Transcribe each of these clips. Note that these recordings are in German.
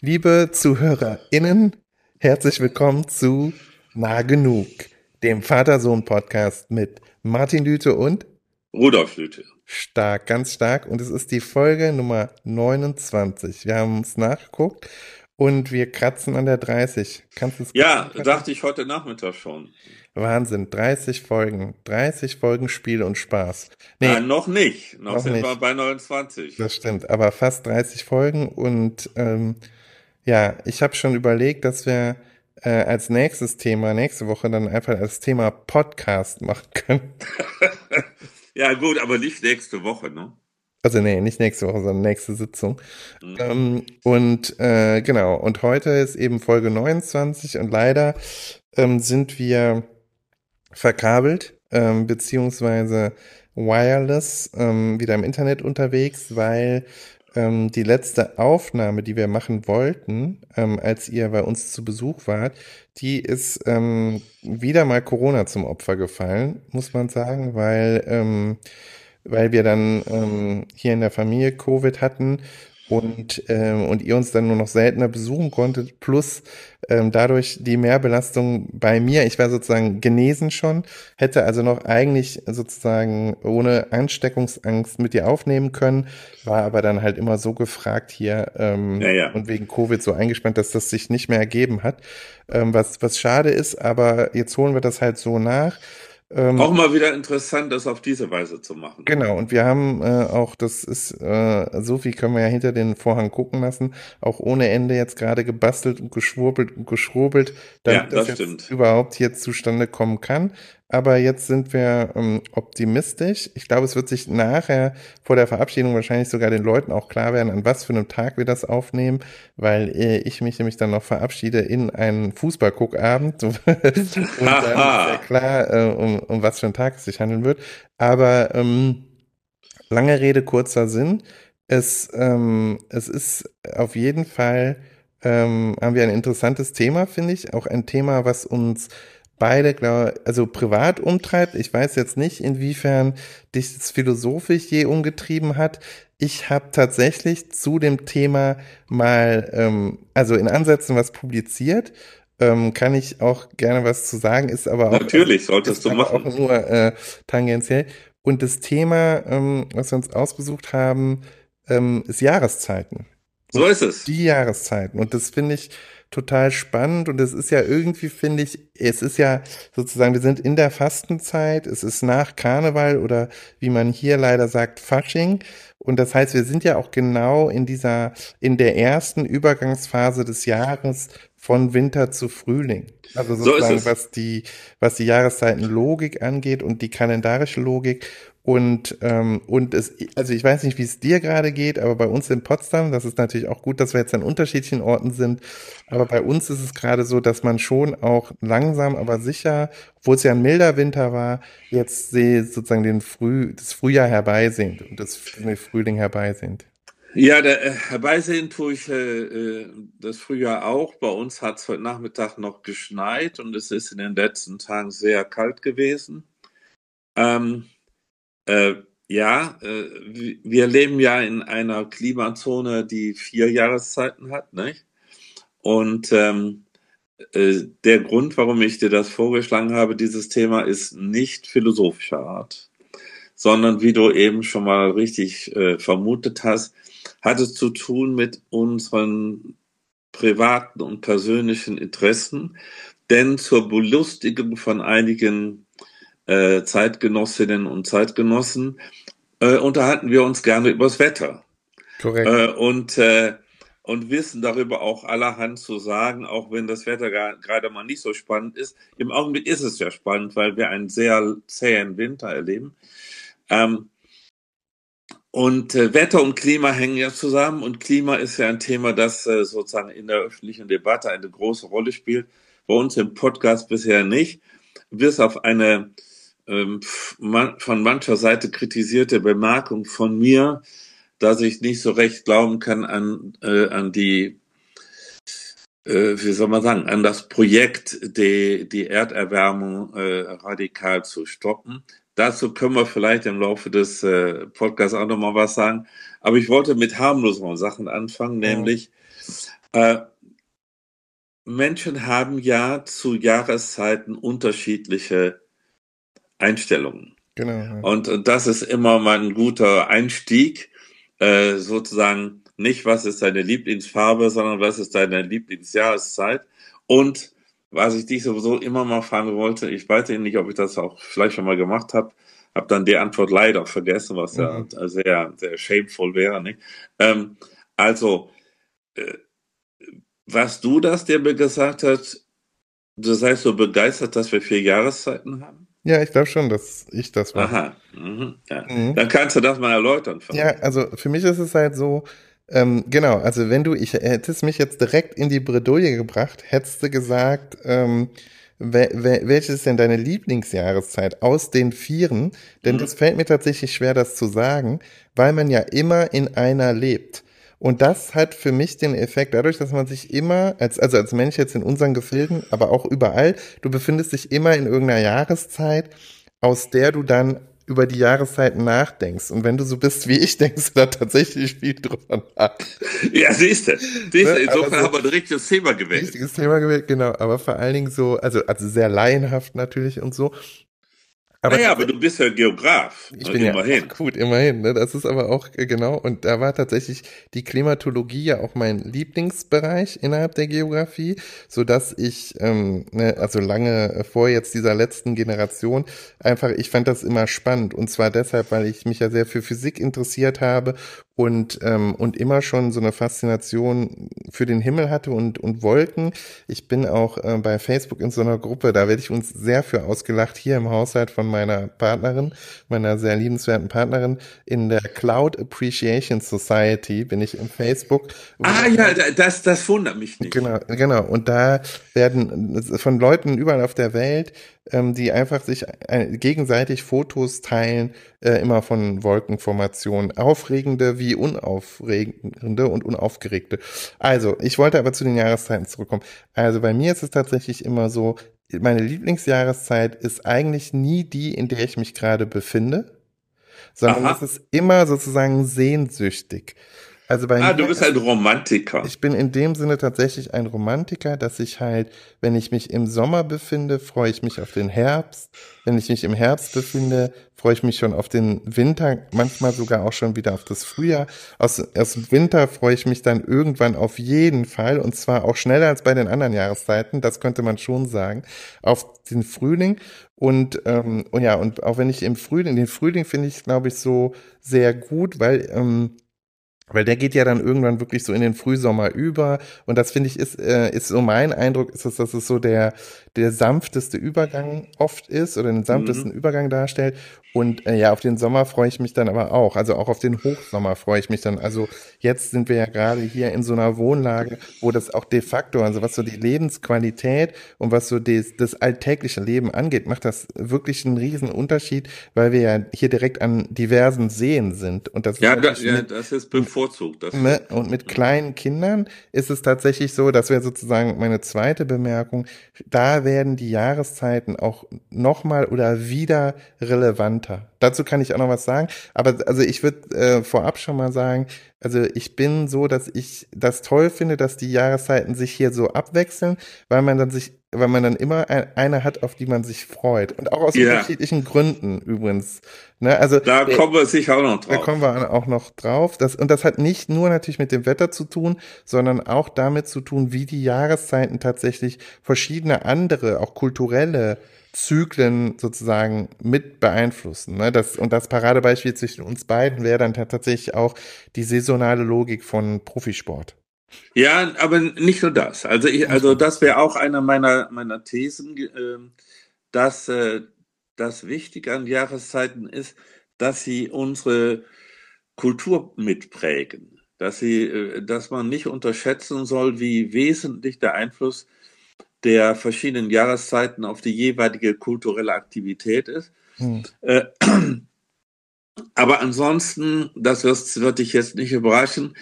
Liebe ZuhörerInnen, herzlich willkommen zu Nah Genug, dem Vater-Sohn-Podcast mit Martin Lüte und Rudolf Lüte. Stark, ganz stark. Und es ist die Folge Nummer 29. Wir haben es nachgeguckt und wir kratzen an der 30. Kannst du es Ja, dachte ich heute Nachmittag schon. Wahnsinn, 30 Folgen, 30 Folgen Spiel und Spaß. Nee, Nein, noch nicht. Noch, noch sind nicht. wir bei 29. Das stimmt, aber fast 30 Folgen und ähm, ja, ich habe schon überlegt, dass wir äh, als nächstes Thema nächste Woche dann einfach als Thema Podcast machen können. ja, gut, aber nicht nächste Woche, ne? Also nee, nicht nächste Woche, sondern nächste Sitzung. Mhm. Ähm, und äh, genau, und heute ist eben Folge 29 und leider ähm, sind wir verkabelt, ähm, beziehungsweise wireless ähm, wieder im Internet unterwegs, weil ähm, die letzte Aufnahme, die wir machen wollten, ähm, als ihr bei uns zu Besuch wart, die ist ähm, wieder mal Corona zum Opfer gefallen, muss man sagen, weil, ähm, weil wir dann ähm, hier in der Familie Covid hatten und, ähm, und ihr uns dann nur noch seltener besuchen konntet, plus ähm, dadurch die Mehrbelastung bei mir, ich war sozusagen genesen schon, hätte also noch eigentlich sozusagen ohne Ansteckungsangst mit dir aufnehmen können, war aber dann halt immer so gefragt hier ähm, ja, ja. und wegen Covid so eingespannt, dass das sich nicht mehr ergeben hat, ähm, was, was schade ist, aber jetzt holen wir das halt so nach. Ähm, auch mal wieder interessant, das auf diese Weise zu machen. Genau, und wir haben äh, auch, das ist, äh, so viel können wir ja hinter den Vorhang gucken lassen, auch ohne Ende jetzt gerade gebastelt und geschwurbelt und geschrubbelt, damit ja, das, das überhaupt jetzt zustande kommen kann. Aber jetzt sind wir ähm, optimistisch. Ich glaube, es wird sich nachher vor der Verabschiedung wahrscheinlich sogar den Leuten auch klar werden, an was für einem Tag wir das aufnehmen, weil äh, ich mich nämlich dann noch verabschiede in einen Fußballguckabend. und dann ist ja klar, äh, um, um was für einen Tag es sich handeln wird. Aber ähm, lange Rede, kurzer Sinn. Es, ähm, es ist auf jeden Fall, ähm, haben wir ein interessantes Thema, finde ich. Auch ein Thema, was uns beide, glaube also privat umtreibt. Ich weiß jetzt nicht, inwiefern dich das philosophisch je umgetrieben hat. Ich habe tatsächlich zu dem Thema mal, ähm, also in Ansätzen was publiziert. Ähm, kann ich auch gerne was zu sagen, ist aber auch, natürlich solltest du machen. auch nur äh, tangentiell. Und das Thema, ähm, was wir uns ausgesucht haben, ähm, ist Jahreszeiten. So ist es. Die Jahreszeiten. Und das finde ich total spannend und es ist ja irgendwie, finde ich, es ist ja sozusagen, wir sind in der Fastenzeit, es ist nach Karneval oder wie man hier leider sagt, Fasching. Und das heißt, wir sind ja auch genau in dieser, in der ersten Übergangsphase des Jahres von Winter zu Frühling. Also sozusagen, so was die, was die Jahreszeitenlogik angeht und die kalendarische Logik. Und, ähm, und es, also ich weiß nicht, wie es dir gerade geht, aber bei uns in Potsdam, das ist natürlich auch gut, dass wir jetzt an unterschiedlichen Orten sind, aber bei uns ist es gerade so, dass man schon auch langsam, aber sicher, obwohl es ja ein milder Winter war, jetzt sehe sozusagen den Früh, das Frühjahr herbeisehnt und das Frühling herbeisehnt. Ja, der, äh, herbeisehen tue ich äh, äh, das Frühjahr auch. Bei uns hat es heute Nachmittag noch geschneit und es ist in den letzten Tagen sehr kalt gewesen. Ähm, äh, ja, äh, wir leben ja in einer Klimazone, die vier Jahreszeiten hat, nicht? Und ähm, äh, der Grund, warum ich dir das vorgeschlagen habe, dieses Thema, ist nicht philosophischer Art, sondern wie du eben schon mal richtig äh, vermutet hast, hat es zu tun mit unseren privaten und persönlichen Interessen. Denn zur Belustigung von einigen äh, Zeitgenossinnen und Zeitgenossen äh, unterhalten wir uns gerne übers Wetter. Korrekt. Äh, und, äh, und wissen darüber auch allerhand zu sagen, auch wenn das Wetter gerade mal nicht so spannend ist. Im Augenblick ist es ja spannend, weil wir einen sehr zähen Winter erleben. Ähm, und äh, Wetter und Klima hängen ja zusammen und Klima ist ja ein Thema, das äh, sozusagen in der öffentlichen Debatte eine große Rolle spielt. Bei uns im Podcast bisher nicht, bis auf eine ähm, von mancher Seite kritisierte Bemerkung von mir, dass ich nicht so recht glauben kann an, äh, an die, äh, wie soll man sagen, an das Projekt, die, die Erderwärmung äh, radikal zu stoppen. Dazu können wir vielleicht im Laufe des äh, Podcasts auch nochmal was sagen. Aber ich wollte mit harmloseren Sachen anfangen, nämlich Äh, Menschen haben ja zu Jahreszeiten unterschiedliche Einstellungen. Genau. Ja. Und das ist immer mal ein guter Einstieg, äh, sozusagen nicht, was ist deine Lieblingsfarbe, sondern was ist deine Lieblingsjahreszeit. Und was ich dich sowieso immer mal fragen wollte, ich weiß nicht, ob ich das auch vielleicht schon mal gemacht habe, habe dann die Antwort leider vergessen, was mhm. ja sehr, sehr shameful wäre. Nicht? Ähm, also, äh, warst du das, der mir gesagt hat, du seist so begeistert, dass wir vier Jahreszeiten haben? Ja, ich glaube schon, dass ich das war. Aha. Mhm. Ja. Mhm. Dann kannst du das mal erläutern. Ja, also für mich ist es halt so, ähm, genau, also wenn du, ich hättest mich jetzt direkt in die Bredouille gebracht, hättest du gesagt, ähm, welche ist denn deine Lieblingsjahreszeit aus den Vieren? Denn mhm. das fällt mir tatsächlich schwer, das zu sagen, weil man ja immer in einer lebt. Und das hat für mich den Effekt, dadurch, dass man sich immer, als, also als Mensch jetzt in unseren Gefilden, aber auch überall, du befindest dich immer in irgendeiner Jahreszeit, aus der du dann über die Jahreszeiten nachdenkst. Und wenn du so bist wie ich, denkst du da tatsächlich viel drüber nach. Ja, siehst du. Ne? insofern so haben wir ein richtiges Thema gewählt. Richtiges Thema gewählt, genau. Aber vor allen Dingen so, also, also sehr laienhaft natürlich und so. Aber naja, aber du bist ja Geograf. Ich bin immerhin. ja gut, immerhin. Ne? Das ist aber auch äh, genau. Und da war tatsächlich die Klimatologie ja auch mein Lieblingsbereich innerhalb der Geografie, so dass ich ähm, ne, also lange vor jetzt dieser letzten Generation einfach, ich fand das immer spannend. Und zwar deshalb, weil ich mich ja sehr für Physik interessiert habe und, ähm, und immer schon so eine Faszination für den Himmel hatte und, und Wolken. Ich bin auch äh, bei Facebook in so einer Gruppe, da werde ich uns sehr für ausgelacht, hier im Haushalt von meiner Partnerin, meiner sehr liebenswerten Partnerin, in der Cloud Appreciation Society bin ich im Facebook. Ah ja, das, das wundert mich nicht. Genau, genau. Und da werden von Leuten überall auf der Welt ähm, die einfach sich äh, gegenseitig Fotos teilen, äh, immer von Wolkenformationen. Aufregende wie unaufregende und unaufgeregte. Also, ich wollte aber zu den Jahreszeiten zurückkommen. Also bei mir ist es tatsächlich immer so, meine Lieblingsjahreszeit ist eigentlich nie die, in der ich mich gerade befinde, sondern Aha. es ist immer sozusagen sehnsüchtig. Also bei ah, mir, du bist ein Romantiker. Ich bin in dem Sinne tatsächlich ein Romantiker, dass ich halt, wenn ich mich im Sommer befinde, freue ich mich auf den Herbst. Wenn ich mich im Herbst befinde, freue ich mich schon auf den Winter, manchmal sogar auch schon wieder auf das Frühjahr. Aus, aus dem Winter freue ich mich dann irgendwann auf jeden Fall und zwar auch schneller als bei den anderen Jahreszeiten, das könnte man schon sagen, auf den Frühling. Und, ähm, und ja, und auch wenn ich im Frühling, den Frühling finde ich, glaube ich, so sehr gut, weil ähm, weil der geht ja dann irgendwann wirklich so in den Frühsommer über. Und das finde ich ist, äh, ist so mein Eindruck, ist es, dass es so der, der sanfteste Übergang oft ist oder den sanftesten mhm. Übergang darstellt. Und äh, ja, auf den Sommer freue ich mich dann aber auch. Also auch auf den Hochsommer freue ich mich dann. Also jetzt sind wir ja gerade hier in so einer Wohnlage, wo das auch de facto, also was so die Lebensqualität und was so des, das alltägliche Leben angeht, macht das wirklich einen riesen Unterschied, weil wir ja hier direkt an diversen Seen sind. Und das ja, da, ja mit, das ist bevorzugt. Das ne, und mit kleinen Kindern ist es tatsächlich so, das wäre sozusagen meine zweite Bemerkung, da werden die Jahreszeiten auch nochmal oder wieder relevanter. Dazu kann ich auch noch was sagen. Aber also ich würde äh, vorab schon mal sagen, also ich bin so, dass ich das toll finde, dass die Jahreszeiten sich hier so abwechseln, weil man dann sich, weil man dann immer ein, eine hat, auf die man sich freut. Und auch aus ja. unterschiedlichen Gründen übrigens. Ne? Also da kommen wir sicher auch noch drauf. Da kommen wir auch noch drauf. Das, und das hat nicht nur natürlich mit dem Wetter zu tun, sondern auch damit zu tun, wie die Jahreszeiten tatsächlich verschiedene andere, auch kulturelle Zyklen sozusagen mit beeinflussen. Ne? Das, und das Paradebeispiel zwischen uns beiden wäre dann tatsächlich auch die saisonale Logik von Profisport. Ja, aber nicht nur das. Also, ich, also das wäre auch einer meiner, meiner Thesen, äh, dass äh, das Wichtige an Jahreszeiten ist, dass sie unsere Kultur mitprägen. Dass sie, äh, dass man nicht unterschätzen soll, wie wesentlich der Einfluss der verschiedenen Jahreszeiten auf die jeweilige kulturelle Aktivität ist. Hm. Äh, aber ansonsten, das wird dich jetzt nicht überraschen,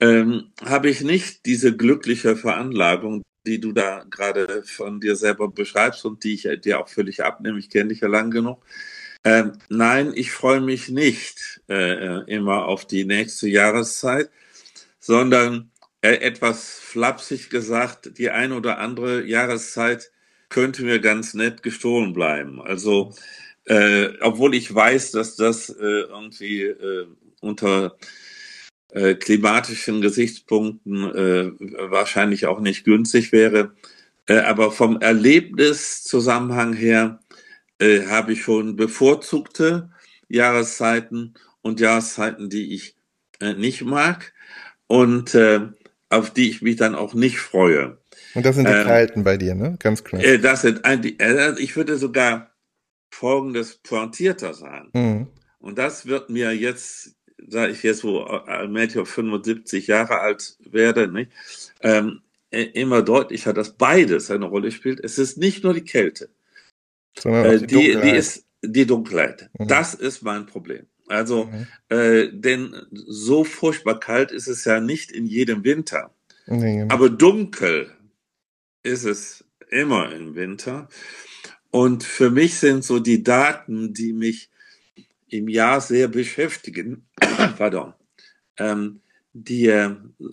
ähm, habe ich nicht diese glückliche Veranlagung, die du da gerade von dir selber beschreibst und die ich dir auch völlig abnehme. Ich kenne dich ja lang genug. Ähm, nein, ich freue mich nicht äh, immer auf die nächste Jahreszeit, sondern äh, etwas flapsig gesagt, die eine oder andere Jahreszeit könnte mir ganz nett gestohlen bleiben. Also, äh, obwohl ich weiß, dass das äh, irgendwie äh, unter äh, klimatischen Gesichtspunkten äh, wahrscheinlich auch nicht günstig wäre. Aber vom Erlebniszusammenhang her habe ich schon bevorzugte Jahreszeiten und Jahreszeiten, die ich nicht mag und auf die ich mich dann auch nicht freue. Und das sind die ähm, kalten bei dir, ne? Ganz klar. Das sind ich würde sogar folgendes pointierter sagen. Mhm. Und das wird mir jetzt, da ich jetzt so allmählich 75 Jahre alt werde, nicht, ähm, immer deutlicher, dass beides eine Rolle spielt. Es ist nicht nur die Kälte, äh, die, die, die, ist die Dunkelheit. Mhm. Das ist mein Problem. Also, mhm. äh, denn so furchtbar kalt ist es ja nicht in jedem Winter. Mhm. Aber dunkel ist es immer im Winter. Und für mich sind so die Daten, die mich im Jahr sehr beschäftigen, pardon, ähm, die äh,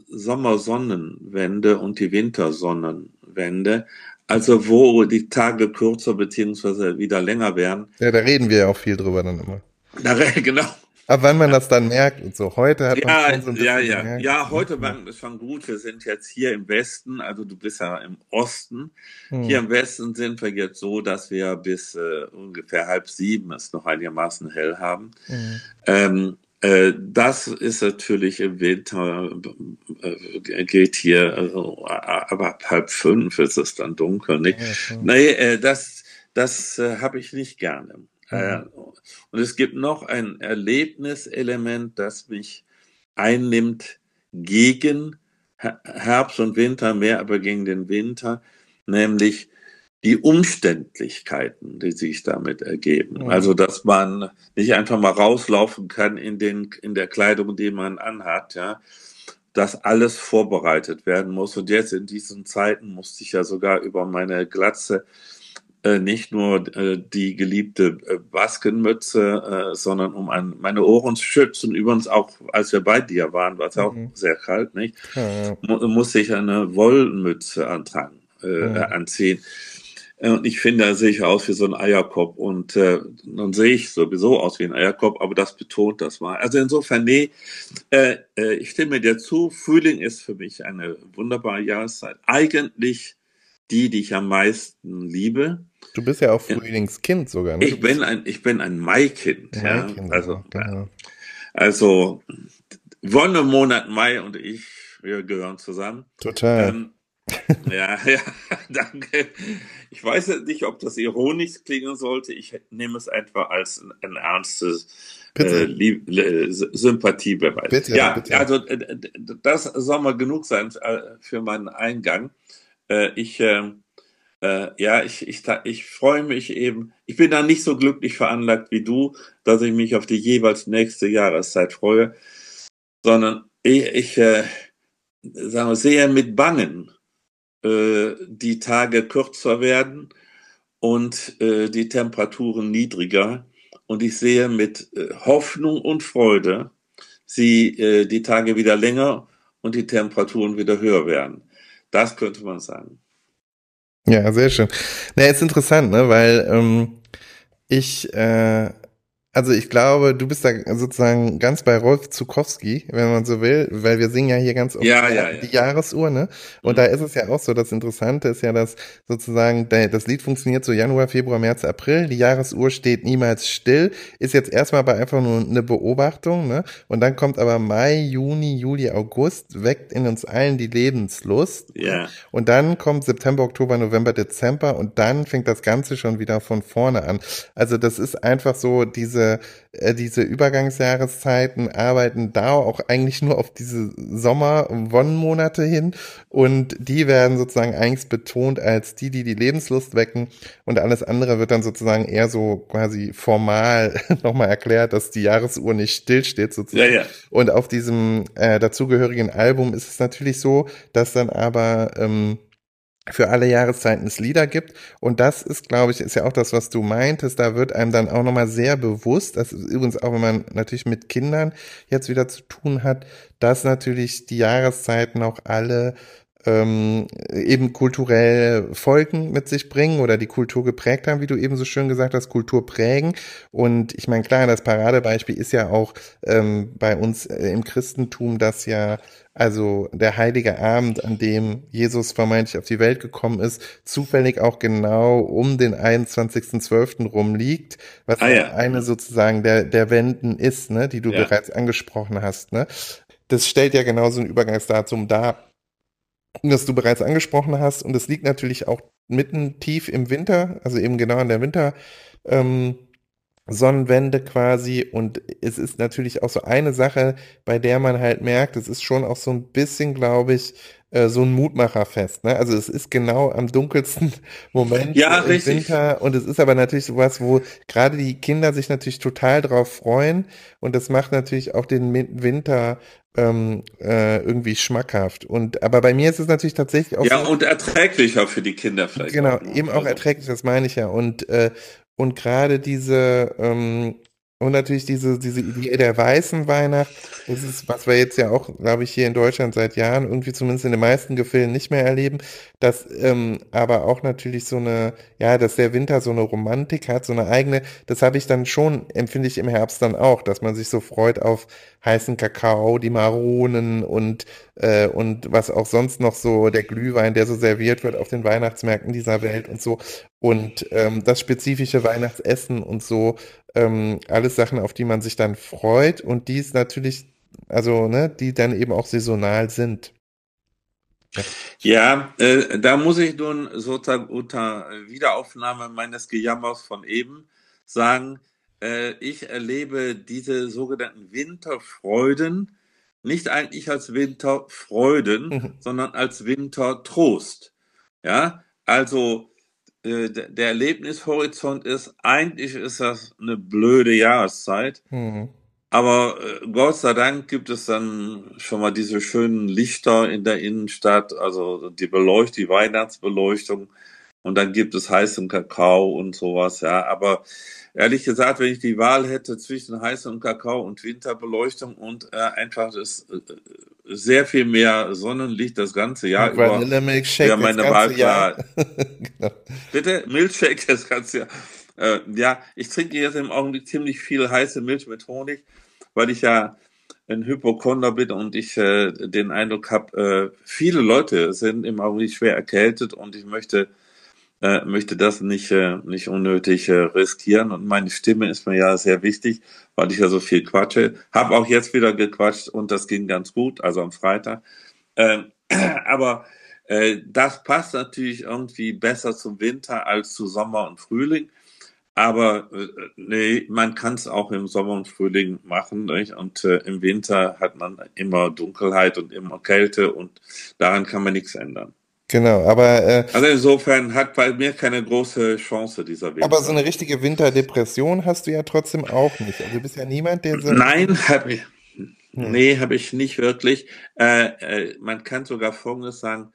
Sommersonnenwende und die Wintersonnenwende, also wo die Tage kürzer beziehungsweise wieder länger werden. Ja, da reden wir ja auch viel drüber dann immer. Da, genau. Aber wann man das dann merkt und so. Heute hat ja, man schon so ein ja, ja, gemerkt. ja. heute ist schon gut. Wir sind jetzt hier im Westen, also du bist ja im Osten. Hm. Hier im Westen sind wir jetzt so, dass wir bis äh, ungefähr halb sieben es noch einigermaßen hell haben. Hm. Ähm, äh, das ist natürlich im Winter, äh, geht hier, also, aber ab halb fünf ist es dann dunkel. Nicht? Ja, nee, äh, das, das äh, habe ich nicht gerne. Mhm. und es gibt noch ein Erlebniselement, das mich einnimmt gegen Herbst und Winter, mehr aber gegen den Winter, nämlich die Umständlichkeiten, die sich damit ergeben. Mhm. Also, dass man nicht einfach mal rauslaufen kann in den, in der Kleidung, die man anhat, ja. Dass alles vorbereitet werden muss. Und jetzt in diesen Zeiten musste ich ja sogar über meine Glatze äh, nicht nur äh, die geliebte äh, Baskenmütze, äh, sondern um an meine Ohren zu schützen. Übrigens auch, als wir bei dir waren, war es mhm. auch sehr kalt, nicht? Ja, ja. Mu musste ich eine Wollmütze antragen, äh, mhm. anziehen. Und ich finde, da sehe ich aus wie so ein Eierkopf. Und äh, dann sehe ich sowieso aus wie ein Eierkopf, aber das betont das mal. Also insofern, nee, äh, äh, ich stimme dir zu. Frühling ist für mich eine wunderbare Jahreszeit. Eigentlich die, die ich am meisten liebe. Du bist ja auch Frühlingskind sogar. Ne? Ich bin ein, ich bin ein Maikind. Ja, Maikind, also, genau. also Wonnemonat Mai und ich, wir gehören zusammen. Total. Ähm, ja, ja, danke. Ich weiß nicht, ob das ironisch klingen sollte. Ich nehme es einfach als ein, ernstes äh, äh, Sympathiebeweis. Bitte, ja, bitte. also äh, das soll mal genug sein äh, für meinen Eingang. Äh, ich, äh, ja, ich, ich, ich freue mich eben. Ich bin da nicht so glücklich veranlagt wie du, dass ich mich auf die jeweils nächste Jahreszeit freue, sondern ich, ich äh, sagen wir, sehe mit Bangen, äh, die Tage kürzer werden und äh, die Temperaturen niedriger. Und ich sehe mit äh, Hoffnung und Freude, sie äh, die Tage wieder länger und die Temperaturen wieder höher werden. Das könnte man sagen. Ja, sehr schön. Na, ist interessant, ne, weil ähm, ich äh, also ich glaube, du bist da sozusagen ganz bei Rolf Zukowski, wenn man so will, weil wir singen ja hier ganz oft ja, ja, ja. die Jahresuhr, ne? Und mhm. da ist es ja auch so, das Interessante ist ja, dass sozusagen das Lied funktioniert so Januar, Februar, März, April, die Jahresuhr steht niemals still, ist jetzt erstmal bei einfach nur eine Beobachtung, ne? Und dann kommt aber Mai, Juni, Juli, August, weckt in uns allen die Lebenslust. Ja. Und dann kommt September, Oktober, November, Dezember und dann fängt das Ganze schon wieder von vorne an. Also das ist einfach so diese diese, äh, diese Übergangsjahreszeiten arbeiten da auch eigentlich nur auf diese Sommer-Wonnenmonate hin und die werden sozusagen eigentlich betont als die, die die Lebenslust wecken und alles andere wird dann sozusagen eher so quasi formal nochmal erklärt, dass die Jahresuhr nicht stillsteht sozusagen. Ja, ja. Und auf diesem äh, dazugehörigen Album ist es natürlich so, dass dann aber ähm, für alle Jahreszeiten es Lieder gibt. Und das ist, glaube ich, ist ja auch das, was du meintest. Da wird einem dann auch nochmal sehr bewusst, das ist übrigens auch, wenn man natürlich mit Kindern jetzt wieder zu tun hat, dass natürlich die Jahreszeiten auch alle ähm, eben kulturell Folgen mit sich bringen oder die Kultur geprägt haben, wie du eben so schön gesagt hast, Kultur prägen. Und ich meine, klar, das Paradebeispiel ist ja auch ähm, bei uns äh, im Christentum, dass ja also der heilige Abend, an dem Jesus vermeintlich auf die Welt gekommen ist, zufällig auch genau um den 21.12. rumliegt, was ah, ja. eine sozusagen der, der Wenden ist, ne, die du ja. bereits angesprochen hast. Ne? Das stellt ja genauso ein Übergangsdatum dar das du bereits angesprochen hast. Und es liegt natürlich auch mitten tief im Winter, also eben genau an der Winter. Ähm, Sonnenwende quasi und es ist natürlich auch so eine Sache, bei der man halt merkt, es ist schon auch so ein bisschen, glaube ich, äh, so ein Mutmacherfest. Ne? Also es ist genau am dunkelsten Moment ja, im richtig. Winter und es ist aber natürlich sowas, wo gerade die Kinder sich natürlich total drauf freuen und das macht natürlich auch den Winter ähm, äh, irgendwie schmackhaft. Und aber bei mir ist es natürlich tatsächlich auch ja so, und erträglicher für die Kinder vielleicht. Genau, auch, ne? eben auch also. erträglich, das meine ich ja. Und äh, und gerade diese ähm, und natürlich diese, diese Idee der weißen Weihnacht, das ist, was wir jetzt ja auch, glaube ich, hier in Deutschland seit Jahren irgendwie zumindest in den meisten Gefilden nicht mehr erleben, dass ähm, aber auch natürlich so eine, ja, dass der Winter so eine Romantik hat, so eine eigene, das habe ich dann schon, empfinde ich im Herbst dann auch, dass man sich so freut auf heißen Kakao, die Maronen und, äh, und was auch sonst noch so, der Glühwein, der so serviert wird auf den Weihnachtsmärkten dieser Welt und so. Und ähm, das spezifische Weihnachtsessen und so, ähm, alles Sachen, auf die man sich dann freut und die ist natürlich, also, ne, die dann eben auch saisonal sind. Ja, äh, da muss ich nun sozusagen unter Wiederaufnahme meines Gejammers von eben sagen, äh, ich erlebe diese sogenannten Winterfreuden nicht eigentlich als Winterfreuden, mhm. sondern als Wintertrost. Ja, also äh, der Erlebnishorizont ist, eigentlich ist das eine blöde Jahreszeit. Mhm. Aber äh, Gott sei Dank gibt es dann schon mal diese schönen Lichter in der Innenstadt, also die Beleuchtung, die Weihnachtsbeleuchtung. Und dann gibt es heißen Kakao und sowas, ja. Aber ehrlich gesagt, wenn ich die Wahl hätte zwischen heißem Kakao und Winterbeleuchtung und äh, einfach das äh, sehr viel mehr Sonnenlicht das ganze Jahr über. Vanille Milkshake ja, meine Wahl klar. genau. Bitte Milkshake das ganze Jahr. Äh, ja, ich trinke jetzt im Augenblick ziemlich viel heiße Milch mit Honig, weil ich ja ein Hypochonder bin und ich äh, den Eindruck habe, äh, viele Leute sind im Augenblick schwer erkältet und ich möchte äh, möchte das nicht, äh, nicht unnötig äh, riskieren. Und meine Stimme ist mir ja sehr wichtig, weil ich ja so viel quatsche. Hab auch jetzt wieder gequatscht und das ging ganz gut, also am Freitag. Ähm, aber äh, das passt natürlich irgendwie besser zum Winter als zu Sommer und Frühling. Aber äh, nee, man kann es auch im Sommer und Frühling machen. Nicht? Und äh, im Winter hat man immer Dunkelheit und immer Kälte und daran kann man nichts ändern. Genau, aber. Äh, also insofern hat bei mir keine große Chance dieser Winter. Aber so eine richtige Winterdepression hast du ja trotzdem auch nicht. Also du bist ja niemand, der so. Nein, habe ich. Hm. Nee, habe ich nicht wirklich. Äh, äh, man kann sogar Folgendes sagen.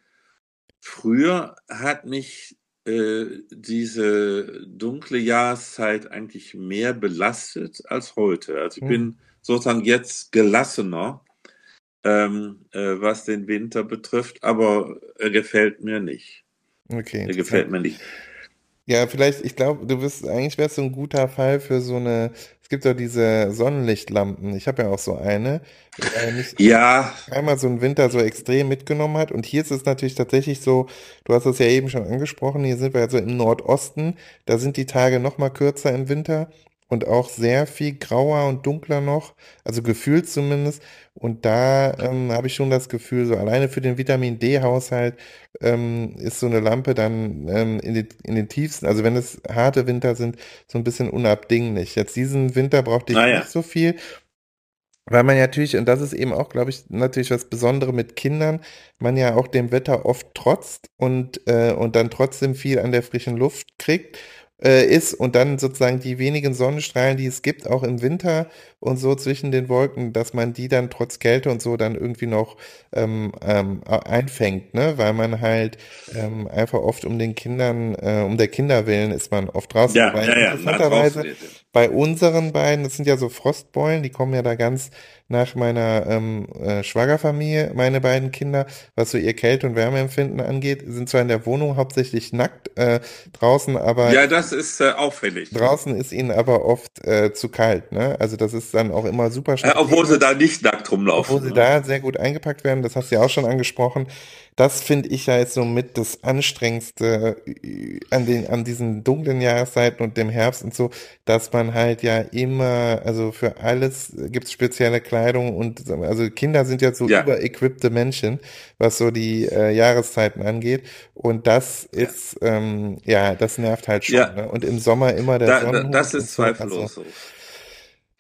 Früher hat mich äh, diese dunkle Jahreszeit eigentlich mehr belastet als heute. Also ich hm. bin sozusagen jetzt gelassener ähm, äh, was den Winter betrifft, aber er gefällt mir nicht. Okay. Er gefällt mir nicht. Ja, vielleicht, ich glaube, du bist, eigentlich wärst du ein guter Fall für so eine, es gibt doch diese Sonnenlichtlampen, ich habe ja auch so eine, die ja. einmal so einen Winter so extrem mitgenommen hat und hier ist es natürlich tatsächlich so, du hast es ja eben schon angesprochen, hier sind wir also im Nordosten, da sind die Tage noch mal kürzer im Winter und auch sehr viel grauer und dunkler noch, also gefühlt zumindest. Und da ähm, habe ich schon das Gefühl, so alleine für den Vitamin D-Haushalt ähm, ist so eine Lampe dann ähm, in, die, in den tiefsten, also wenn es harte Winter sind, so ein bisschen unabdinglich. Jetzt diesen Winter brauchte ich naja. nicht so viel. Weil man ja natürlich, und das ist eben auch, glaube ich, natürlich was Besonderes mit Kindern, man ja auch dem Wetter oft trotzt und, äh, und dann trotzdem viel an der frischen Luft kriegt. Äh, ist und dann sozusagen die wenigen Sonnenstrahlen, die es gibt, auch im Winter und so zwischen den Wolken, dass man die dann trotz Kälte und so dann irgendwie noch ähm, ähm, einfängt, ne? Weil man halt ähm, einfach oft um den Kindern, äh, um der Kinder willen ist man oft draußen. Ja, ja, ja, interessanterweise bei unseren beiden, das sind ja so Frostbeulen, die kommen ja da ganz nach meiner ähm, äh, Schwagerfamilie, meine beiden Kinder, was so ihr Kälte- und Wärmeempfinden angeht, sind zwar in der Wohnung hauptsächlich nackt äh, draußen, aber ja, das ist äh, auffällig. Draußen ist ihnen aber oft äh, zu kalt, ne? Also das ist dann auch immer super. Äh, obwohl sie da nicht nackt rumlaufen. Obwohl sie ne? da sehr gut eingepackt werden, das hast du ja auch schon angesprochen das finde ich ja jetzt so mit das Anstrengendste äh, an den, an diesen dunklen Jahreszeiten und dem Herbst und so, dass man halt ja immer, also für alles gibt's spezielle Kleidung und also Kinder sind ja so ja. überequipte Menschen, was so die äh, Jahreszeiten angeht. Und das ja. ist, ähm, ja, das nervt halt schon. Ja. Ne? Und im Sommer immer der da, Sonnenhut. Das ist zweifellos so. Also,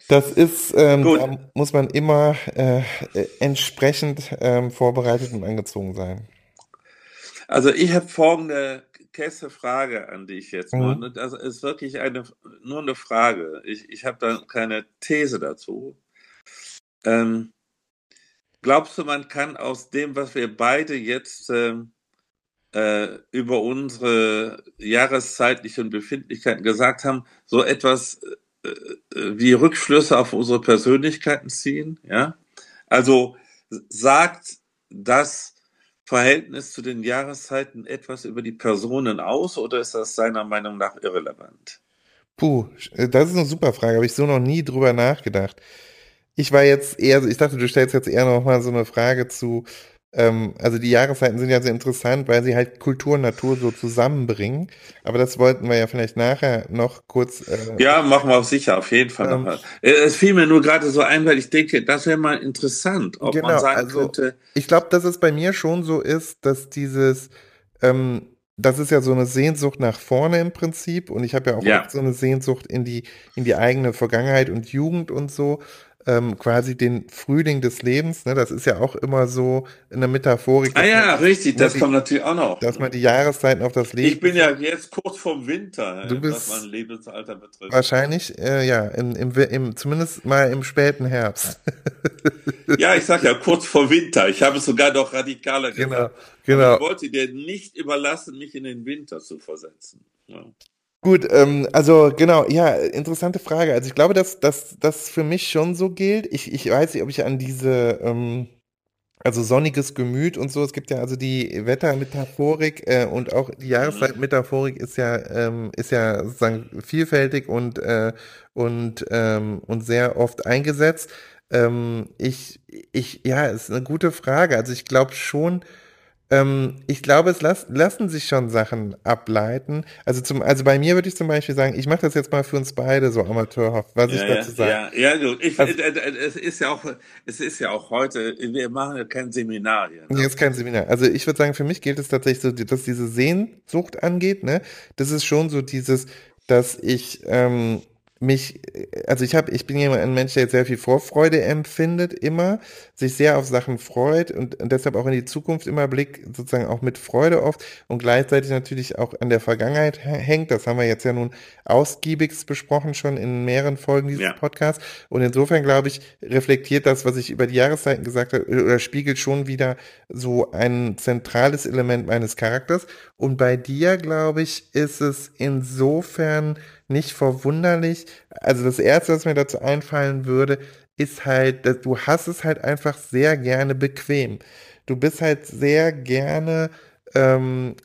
das ist, ähm, da muss man immer äh, entsprechend ähm, vorbereitet und angezogen sein. Also ich habe folgende kesse Frage an dich jetzt mal. Mhm. Das ist wirklich eine, nur eine Frage. Ich, ich habe da keine These dazu. Ähm, glaubst du, man kann aus dem, was wir beide jetzt ähm, äh, über unsere jahreszeitlichen Befindlichkeiten gesagt haben, so etwas äh, äh, wie Rückschlüsse auf unsere Persönlichkeiten ziehen. Ja? Also sagt das Verhältnis zu den Jahreszeiten etwas über die Personen aus oder ist das seiner Meinung nach irrelevant? Puh, das ist eine super Frage, habe ich so noch nie drüber nachgedacht. Ich war jetzt eher, ich dachte, du stellst jetzt eher noch mal so eine Frage zu, ähm, also die Jahreszeiten sind ja sehr interessant, weil sie halt Kultur und Natur so zusammenbringen. Aber das wollten wir ja vielleicht nachher noch kurz. Äh, ja, machen wir auch sicher, auf jeden Fall. Ähm, äh, es fiel mir nur gerade so ein, weil ich denke, das wäre mal interessant, ob genau, man sagen also, könnte. Ich glaube, dass es bei mir schon so ist, dass dieses ähm, das ist ja so eine Sehnsucht nach vorne im Prinzip und ich habe ja auch ja. so eine Sehnsucht in die in die eigene Vergangenheit und Jugend und so ähm, quasi den Frühling des Lebens. Ne? Das ist ja auch immer so eine Metaphorik. Ah ja, richtig, das die, kommt natürlich auch noch. Dass man die Jahreszeiten auf das Leben. Ich bin ja jetzt kurz vorm Winter, du bist was mein Lebensalter betrifft. Wahrscheinlich, äh, ja, im, im, im, zumindest mal im späten Herbst. ja, ich sag ja kurz vor Winter. Ich habe es sogar noch radikaler genau, gesagt. Genau, genau. ich wollte dir nicht überlassen, mich in den Winter zu versetzen. Ja. Gut, ähm, also genau, ja, interessante Frage. Also ich glaube, dass das für mich schon so gilt. Ich, ich weiß nicht, ob ich an diese, ähm, also sonniges Gemüt und so, es gibt ja also die Wettermetaphorik äh, und auch die Jahreszeitmetaphorik ist ja, ähm, ist ja sozusagen vielfältig und, äh, und, ähm, und sehr oft eingesetzt. Ähm, ich, ich, ja, ist eine gute Frage. Also ich glaube schon, ähm, ich glaube, es las lassen sich schon Sachen ableiten. Also zum, also bei mir würde ich zum Beispiel sagen, ich mache das jetzt mal für uns beide so amateurhaft, was ja, ich dazu sage. Ja, ja, gut. Ich, also, äh, äh, es ist ja auch, es ist ja auch heute, wir machen ja kein Seminar hier. Ne? Ist kein Seminar. Also ich würde sagen, für mich gilt es tatsächlich so, dass diese Sehnsucht angeht, ne, das ist schon so dieses, dass ich, ähm, mich, also ich habe, ich bin jemand, ein Mensch, der jetzt sehr viel Vorfreude empfindet, immer, sich sehr auf Sachen freut und, und deshalb auch in die Zukunft immer blickt, sozusagen auch mit Freude oft und gleichzeitig natürlich auch an der Vergangenheit hängt. Das haben wir jetzt ja nun ausgiebigst besprochen schon in mehreren Folgen dieses ja. Podcasts. Und insofern glaube ich, reflektiert das, was ich über die Jahreszeiten gesagt habe, oder spiegelt schon wieder so ein zentrales Element meines Charakters. Und bei dir, glaube ich, ist es insofern nicht verwunderlich. Also das Erste, was mir dazu einfallen würde, ist halt, dass du hast es halt einfach sehr gerne bequem. Du bist halt sehr gerne ähm,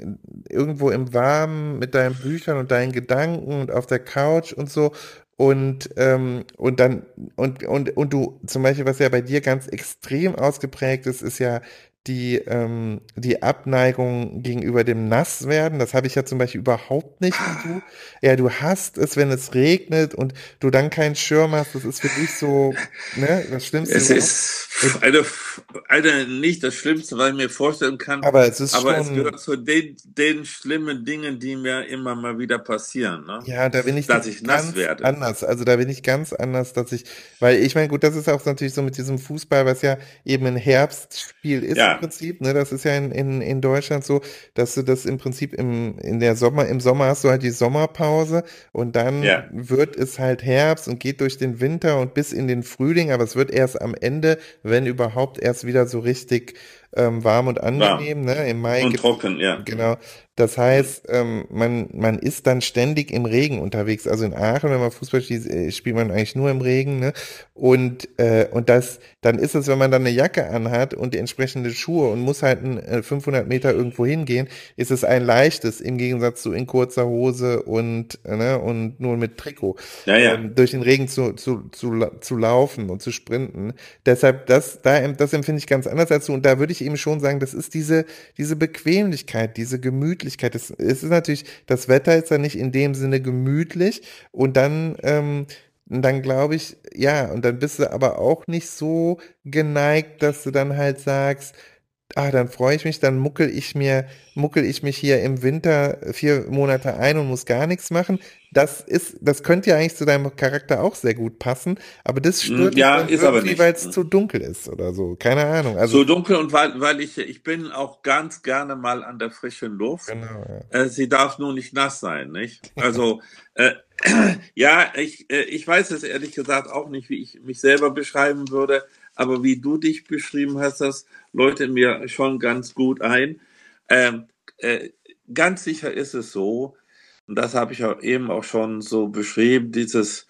irgendwo im Warmen mit deinen Büchern und deinen Gedanken und auf der Couch und so und ähm, und dann und und und du zum Beispiel was ja bei dir ganz extrem ausgeprägt ist ist ja die, ähm, die Abneigung gegenüber dem Nasswerden. Das habe ich ja zum Beispiel überhaupt nicht wie du. Ja, du hast es, wenn es regnet und du dann keinen Schirm hast. Das ist für dich so, ne, das Schlimmste. Es ist eine, eine, nicht das Schlimmste, was ich mir vorstellen kann. Aber es ist aber schon, es gehört zu den, den schlimmen Dingen, die mir immer mal wieder passieren, ne? Ja, da bin ich, dass ich nass werde. anders. Also da bin ich ganz anders, dass ich, weil ich meine, gut, das ist auch natürlich so mit diesem Fußball, was ja eben ein Herbstspiel ist. Ja ja. im Prinzip, ne? Das ist ja in, in, in Deutschland so, dass du das im Prinzip im, in der Sommer, im Sommer hast du halt die Sommerpause und dann ja. wird es halt Herbst und geht durch den Winter und bis in den Frühling, aber es wird erst am Ende, wenn überhaupt, erst wieder so richtig ähm, warm und angenehm, warm. ne? Im Mai. Und trocken, ja. Genau. Das heißt, ähm, man, man ist dann ständig im Regen unterwegs. Also in Aachen, wenn man Fußball spielt, äh, spielt man eigentlich nur im Regen. Ne? Und, äh, und das, dann ist es, wenn man dann eine Jacke anhat und die entsprechende Schuhe und muss halt ein, 500 äh, Meter irgendwo hingehen, ist es ein leichtes im Gegensatz zu in kurzer Hose und, äh, ne, und nur mit Trikot. Ja, ja. Ähm, durch den Regen zu, zu, zu, zu laufen und zu sprinten. Deshalb, das, da, das empfinde ich ganz anders als du. Und da würde ich eben schon sagen, das ist diese, diese Bequemlichkeit, diese Gemütlichkeit, es ist natürlich, das Wetter ist ja nicht in dem Sinne gemütlich und dann, ähm, dann glaube ich, ja, und dann bist du aber auch nicht so geneigt, dass du dann halt sagst, ah, dann freue ich mich, dann muckel ich mir, muckel ich mich hier im Winter vier Monate ein und muss gar nichts machen. Das ist, das könnte ja eigentlich zu deinem Charakter auch sehr gut passen, aber das hm, stört ja, mich irgendwie, weil es zu dunkel ist oder so. Keine Ahnung. Also so dunkel und weil, weil ich, ich bin auch ganz gerne mal an der frischen Luft. Genau, ja. Äh, sie darf nur nicht nass sein, nicht? Also, äh, ja, ich, äh, ich weiß es ehrlich gesagt auch nicht, wie ich mich selber beschreiben würde aber wie du dich beschrieben hast, das läutet mir schon ganz gut ein. Ähm, äh, ganz sicher ist es so, und das habe ich auch eben auch schon so beschrieben, dieses,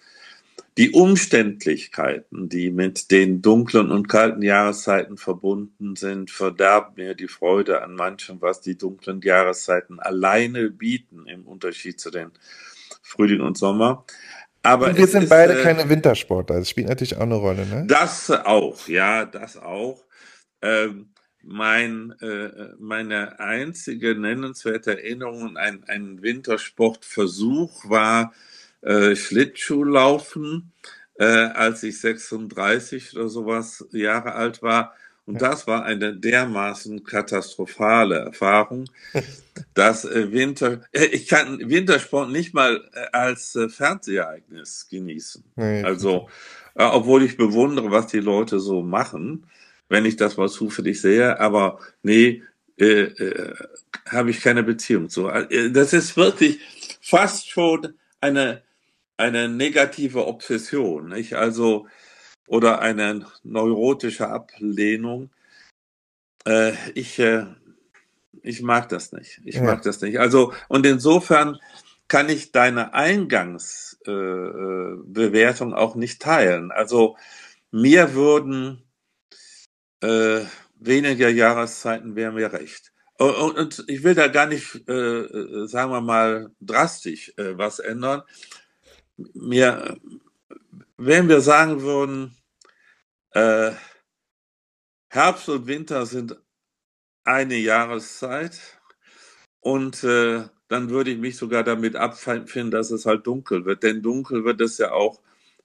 die Umständlichkeiten, die mit den dunklen und kalten Jahreszeiten verbunden sind, verderben mir die Freude an manchem, was die dunklen Jahreszeiten alleine bieten, im Unterschied zu den Frühling und Sommer. Aber und wir sind ist, beide äh, keine Wintersportler. Das spielt natürlich auch eine Rolle, ne? Das auch, ja, das auch. Ähm, mein, äh, meine einzige nennenswerte Erinnerung an einen Wintersportversuch war äh, Schlittschuhlaufen, äh, als ich 36 oder sowas Jahre alt war. Und das war eine dermaßen katastrophale Erfahrung, dass äh, Winter, äh, ich kann Wintersport nicht mal äh, als Fernsehereignis genießen. Nee. Also, obwohl ich bewundere, was die Leute so machen, wenn ich das mal zufällig sehe, aber nee, äh, äh, habe ich keine Beziehung zu. Das ist wirklich fast schon eine, eine negative Obsession, nicht? Also, oder eine neurotische Ablehnung. Äh, ich, äh, ich mag das nicht. Ich ja. mag das nicht. Also, und insofern kann ich deine Eingangsbewertung äh, auch nicht teilen. Also, mir würden äh, weniger Jahreszeiten wären mir recht. Und, und, ich will da gar nicht, äh, sagen wir mal, drastisch äh, was ändern. Mir, wenn wir sagen würden, äh, Herbst und Winter sind eine Jahreszeit und äh, dann würde ich mich sogar damit abfinden, dass es halt dunkel wird. Denn dunkel wird es ja auch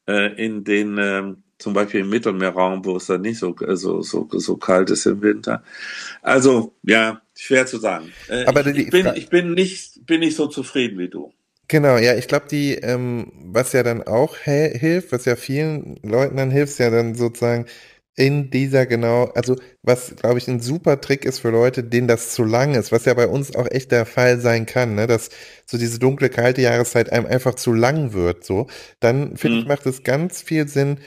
äh, in den, äh, zum Beispiel im Mittelmeerraum, wo es dann nicht so, so, so, so kalt ist im Winter. Also, ja, schwer zu sagen. Äh, Aber ich, ich, bin, ich bin nicht, bin nicht so zufrieden wie du. Genau, ja, ich glaube, die, ähm, was ja dann auch hilft, was ja vielen Leuten dann hilft, ist ja dann sozusagen in dieser genau, also was, glaube ich, ein super Trick ist für Leute, denen das zu lang ist, was ja bei uns auch echt der Fall sein kann, ne, dass so diese dunkle, kalte Jahreszeit einem einfach zu lang wird, so, dann finde mhm. ich, macht es ganz viel Sinn,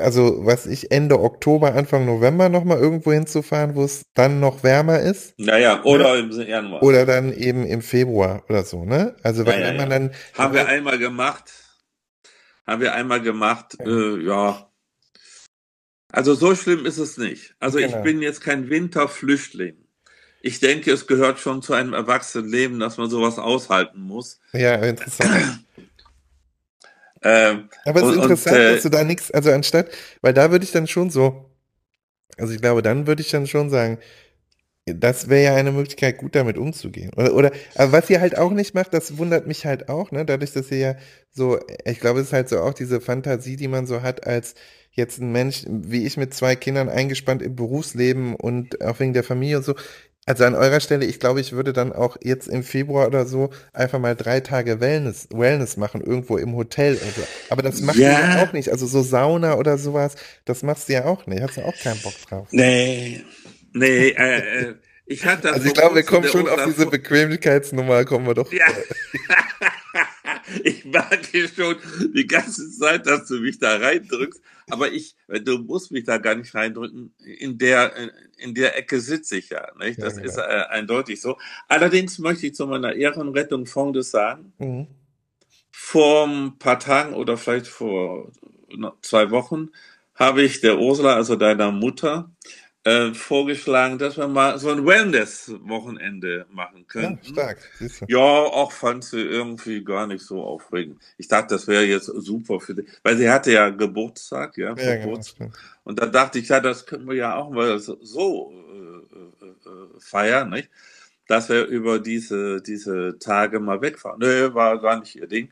also was ich Ende Oktober, Anfang November nochmal irgendwo hinzufahren, wo es dann noch wärmer ist. Naja, oder ne? im Januar. Oder dann eben im Februar oder so, ne? Also wenn, ja, ja, man dann. Haben wir einmal gemacht. Haben wir einmal gemacht, ja. Äh, ja. Also so schlimm ist es nicht. Also genau. ich bin jetzt kein Winterflüchtling. Ich denke, es gehört schon zu einem Erwachsenenleben, dass man sowas aushalten muss. Ja, interessant. Ähm, Aber es ist und, interessant, und, äh, dass du da nichts, also anstatt, weil da würde ich dann schon so, also ich glaube, dann würde ich dann schon sagen, das wäre ja eine Möglichkeit, gut damit umzugehen. Oder, oder aber was ihr halt auch nicht macht, das wundert mich halt auch, ne? Dadurch, dass ihr ja so, ich glaube, es ist halt so auch diese Fantasie, die man so hat, als jetzt ein Mensch, wie ich mit zwei Kindern eingespannt im Berufsleben und auch wegen der Familie und so. Also an eurer Stelle, ich glaube, ich würde dann auch jetzt im Februar oder so einfach mal drei Tage Wellness, Wellness machen, irgendwo im Hotel. So. Aber das macht ja. ja auch nicht. Also so Sauna oder sowas, das machst du ja auch nicht. Hast du auch keinen Bock drauf. Nee. Nee, äh, äh ich hatte Also ich glaube, wir kommen schon auf diese Bequemlichkeitsnummer, kommen wir doch. Ja. ich merke schon die ganze Zeit, dass du mich da reindrückst. Aber ich, du musst mich da gar nicht reindrücken. In der, in der Ecke sitze ich ja. Nicht? Das ja, ist äh, eindeutig so. Allerdings möchte ich zu meiner Ehrenrettung Folgendes sagen. Mhm. Vor ein paar Tagen oder vielleicht vor zwei Wochen habe ich der Ursula, also deiner Mutter, äh, vorgeschlagen, dass wir mal so ein Wellness-Wochenende machen können. Ja, stark. Ja, auch fand sie irgendwie gar nicht so aufregend. Ich dachte, das wäre jetzt super für dich, weil sie hatte ja Geburtstag, ja, ja genau, Und da dachte ich, ja, das können wir ja auch mal so, so äh, äh, äh, feiern, nicht? Dass wir über diese, diese Tage mal wegfahren. Nö, war gar nicht ihr Ding.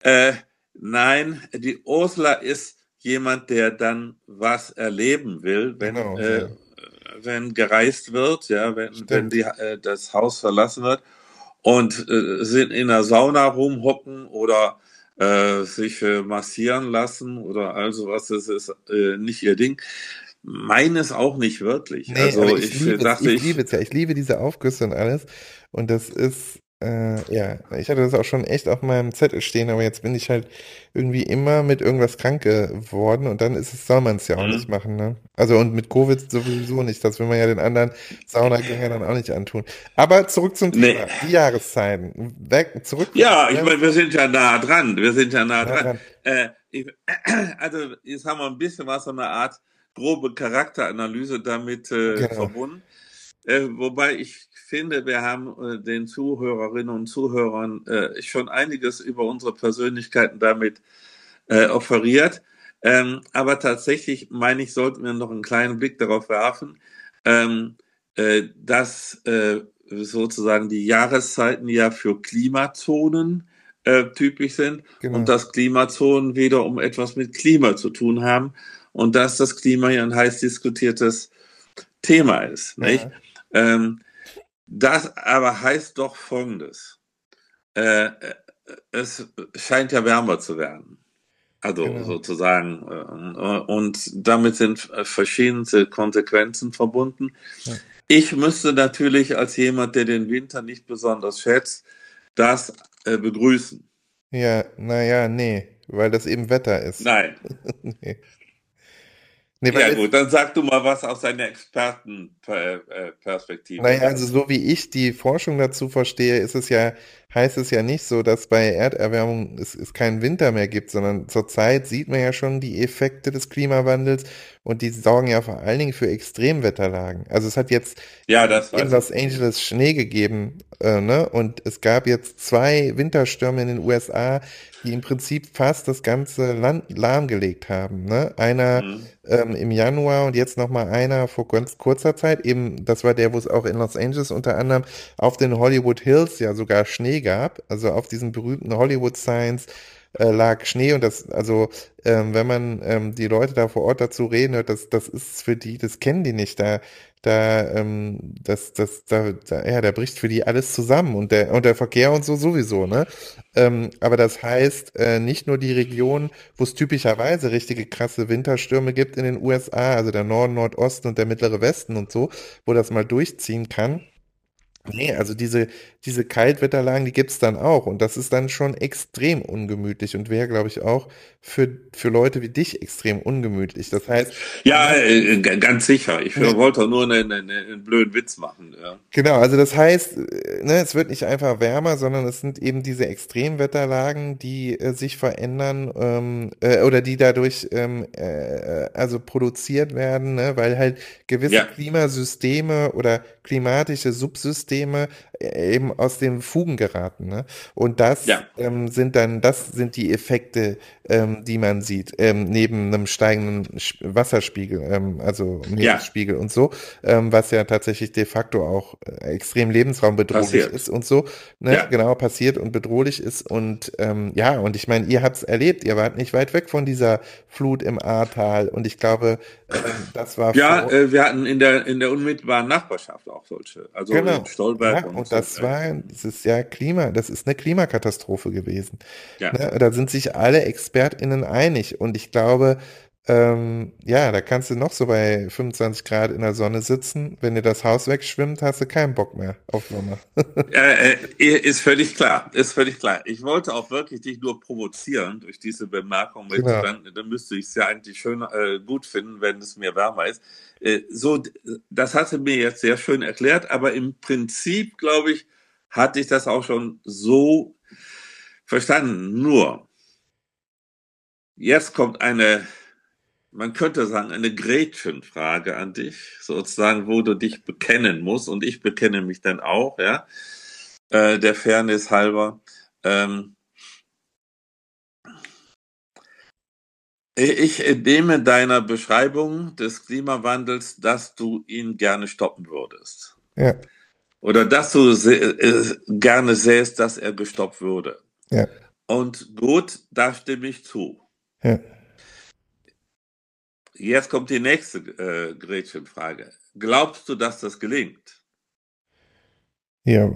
Äh, nein, die Ursula ist jemand, der dann was erleben will, wenn, genau, äh, ja. wenn gereist wird, ja, wenn, wenn die, äh, das Haus verlassen wird und äh, sind in der Sauna rumhocken oder äh, sich äh, massieren lassen oder also was, das ist äh, nicht ihr Ding. Meines auch nicht wirklich. Nee, also ich, ich, liebe dachte, ich, ich liebe es ja, ich liebe diese Aufgüsse und alles. Und das ist, äh, ja, ich hatte das auch schon echt auf meinem Zettel stehen, aber jetzt bin ich halt irgendwie immer mit irgendwas krank geworden und dann ist es, soll man es ja auch mhm. nicht machen, ne? Also und mit Covid sowieso nicht, das will man ja den anderen Saunagängern dann auch nicht antun. Aber zurück zum Thema, nee. die Jahreszeiten. Weg, zurück. Ja, ich meine, wir sind ja nah dran, wir sind ja nah, nah dran. dran. Äh, ich, also jetzt haben wir ein bisschen was so eine Art grobe Charakteranalyse damit äh, genau. verbunden. Äh, wobei ich finde, wir haben äh, den Zuhörerinnen und Zuhörern äh, schon einiges über unsere Persönlichkeiten damit äh, offeriert. Ähm, aber tatsächlich meine ich, sollten wir noch einen kleinen Blick darauf werfen, ähm, äh, dass sozusagen die Jahreszeiten ja für Klimazonen typisch sind genau. und dass Klimazonen wiederum etwas mit Klima zu tun haben und dass das Klima ja ein heiß diskutiertes Thema ist. Ja. Nicht? Ähm, das aber heißt doch Folgendes. Äh, äh, es scheint ja wärmer zu werden. Also genau. sozusagen. Äh, und damit sind verschiedenste Konsequenzen verbunden. Ja. Ich müsste natürlich als jemand, der den Winter nicht besonders schätzt, das äh, begrüßen. Ja, naja, nee, weil das eben Wetter ist. Nein. nee. Nee, ja gut, dann sag du mal was aus deiner Expertenperspektive. Naja, also so wie ich die Forschung dazu verstehe, ist es ja, heißt es ja nicht so, dass bei Erderwärmung es, es keinen Winter mehr gibt, sondern zurzeit sieht man ja schon die Effekte des Klimawandels und die sorgen ja vor allen Dingen für Extremwetterlagen. Also es hat jetzt ja, in Los Angeles Schnee gegeben, äh, ne? Und es gab jetzt zwei Winterstürme in den USA, die im Prinzip fast das ganze Land lahmgelegt haben. Ne? Einer mhm. ähm, im Januar und jetzt nochmal einer vor ganz kurzer Zeit. Eben, das war der, wo es auch in Los Angeles unter anderem auf den Hollywood Hills ja sogar Schnee gab. Also auf diesen berühmten Hollywood Signs äh, lag Schnee und das, also ähm, wenn man ähm, die Leute da vor Ort dazu reden hört, das, das ist für die, das kennen die nicht. Da da, ähm, das, das, da, da, ja, da bricht für die alles zusammen und der, und der Verkehr und so sowieso, ne? Ähm, aber das heißt, äh, nicht nur die Region, wo es typischerweise richtige krasse Winterstürme gibt in den USA, also der Norden, Nordosten und der mittlere Westen und so, wo das mal durchziehen kann, Nee, also diese, diese Kaltwetterlagen, die gibt's dann auch. Und das ist dann schon extrem ungemütlich und wäre, glaube ich, auch für, für Leute wie dich extrem ungemütlich. Das heißt. Ja, äh, ganz sicher. Ich ja. wollte nur einen, einen, einen, blöden Witz machen. Ja. Genau, also das heißt, ne, es wird nicht einfach wärmer, sondern es sind eben diese Extremwetterlagen, die äh, sich verändern ähm, äh, oder die dadurch ähm, äh, also produziert werden, ne, weil halt gewisse ja. Klimasysteme oder klimatische Subsysteme äh, aus den Fugen geraten. Ne? Und das ja. ähm, sind dann, das sind die Effekte, ähm, die man sieht, ähm, neben einem steigenden Wasserspiegel, ähm, also Meeresspiegel ja. und so, ähm, was ja tatsächlich de facto auch äh, extrem lebensraumbedrohlich passiert. ist und so, ne? Ja. genau passiert und bedrohlich ist. Und ähm, ja, und ich meine, ihr habt es erlebt, ihr wart nicht weit weg von dieser Flut im Ahrtal und ich glaube, das war ja, äh, wir hatten in der in der unmittelbaren Nachbarschaft auch solche, also genau. Stolberg ja, und, und das so. war, das ist ja Klima, das ist eine Klimakatastrophe gewesen. Ja. Ne? Da sind sich alle ExpertInnen einig und ich glaube, ähm, ja, da kannst du noch so bei 25 Grad in der Sonne sitzen. Wenn dir das Haus wegschwimmt, hast du keinen Bock mehr auf Sommer. äh, äh, ist völlig klar, ist völlig klar. Ich wollte auch wirklich dich nur provozieren durch diese Bemerkung. Mit, genau. dann, dann müsste ich es ja eigentlich schön äh, gut finden, wenn es mir wärmer ist. Äh, so, das hatte mir jetzt sehr schön erklärt, aber im Prinzip, glaube ich, hatte ich das auch schon so verstanden. Nur, jetzt kommt eine man könnte sagen, eine Gretchenfrage an dich, sozusagen, wo du dich bekennen musst. Und ich bekenne mich dann auch, ja, äh, der Fairness halber. Ähm, ich entnehme deiner Beschreibung des Klimawandels, dass du ihn gerne stoppen würdest. Ja. Oder dass du äh, gerne sähst, dass er gestoppt würde. Ja. Und gut, da stimme ich zu. Ja. Jetzt kommt die nächste äh, Gretchenfrage. Glaubst du, dass das gelingt? Ja,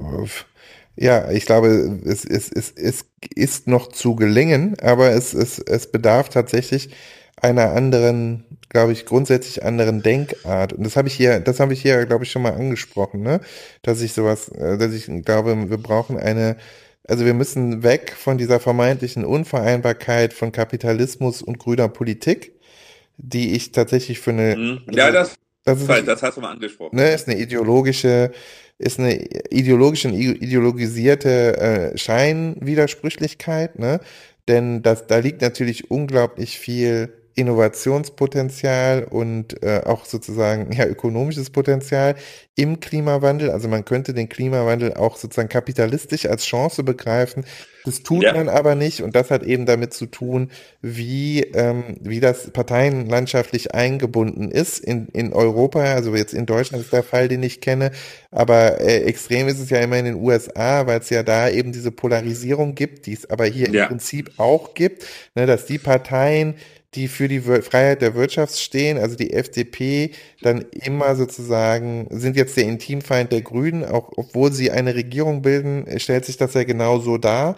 ja, ich glaube, es, es, es, es ist noch zu gelingen, aber es, es, es bedarf tatsächlich einer anderen, glaube ich, grundsätzlich anderen Denkart. Und das habe ich hier, das habe ich hier, glaube ich, schon mal angesprochen, ne? Dass ich sowas, äh, dass ich glaube, wir brauchen eine, also wir müssen weg von dieser vermeintlichen Unvereinbarkeit von Kapitalismus und grüner Politik die ich tatsächlich für eine. Mhm. Ja, also das, das, ist, das hast du mal angesprochen. Ne, ist eine ideologische, ist eine ideologische und ideologisierte äh, Scheinwidersprüchlichkeit, ne? Denn das, da liegt natürlich unglaublich viel Innovationspotenzial und äh, auch sozusagen ja, ökonomisches Potenzial im Klimawandel. Also man könnte den Klimawandel auch sozusagen kapitalistisch als Chance begreifen. Das tut ja. man aber nicht und das hat eben damit zu tun, wie, ähm, wie das parteienlandschaftlich eingebunden ist in, in Europa. Also jetzt in Deutschland ist der Fall, den ich kenne, aber äh, extrem ist es ja immer in den USA, weil es ja da eben diese Polarisierung gibt, die es aber hier ja. im Prinzip auch gibt, ne, dass die Parteien, die für die Freiheit der Wirtschaft stehen, also die FDP, dann immer sozusagen, sind jetzt der Intimfeind der Grünen, auch obwohl sie eine Regierung bilden, stellt sich das ja genau so dar.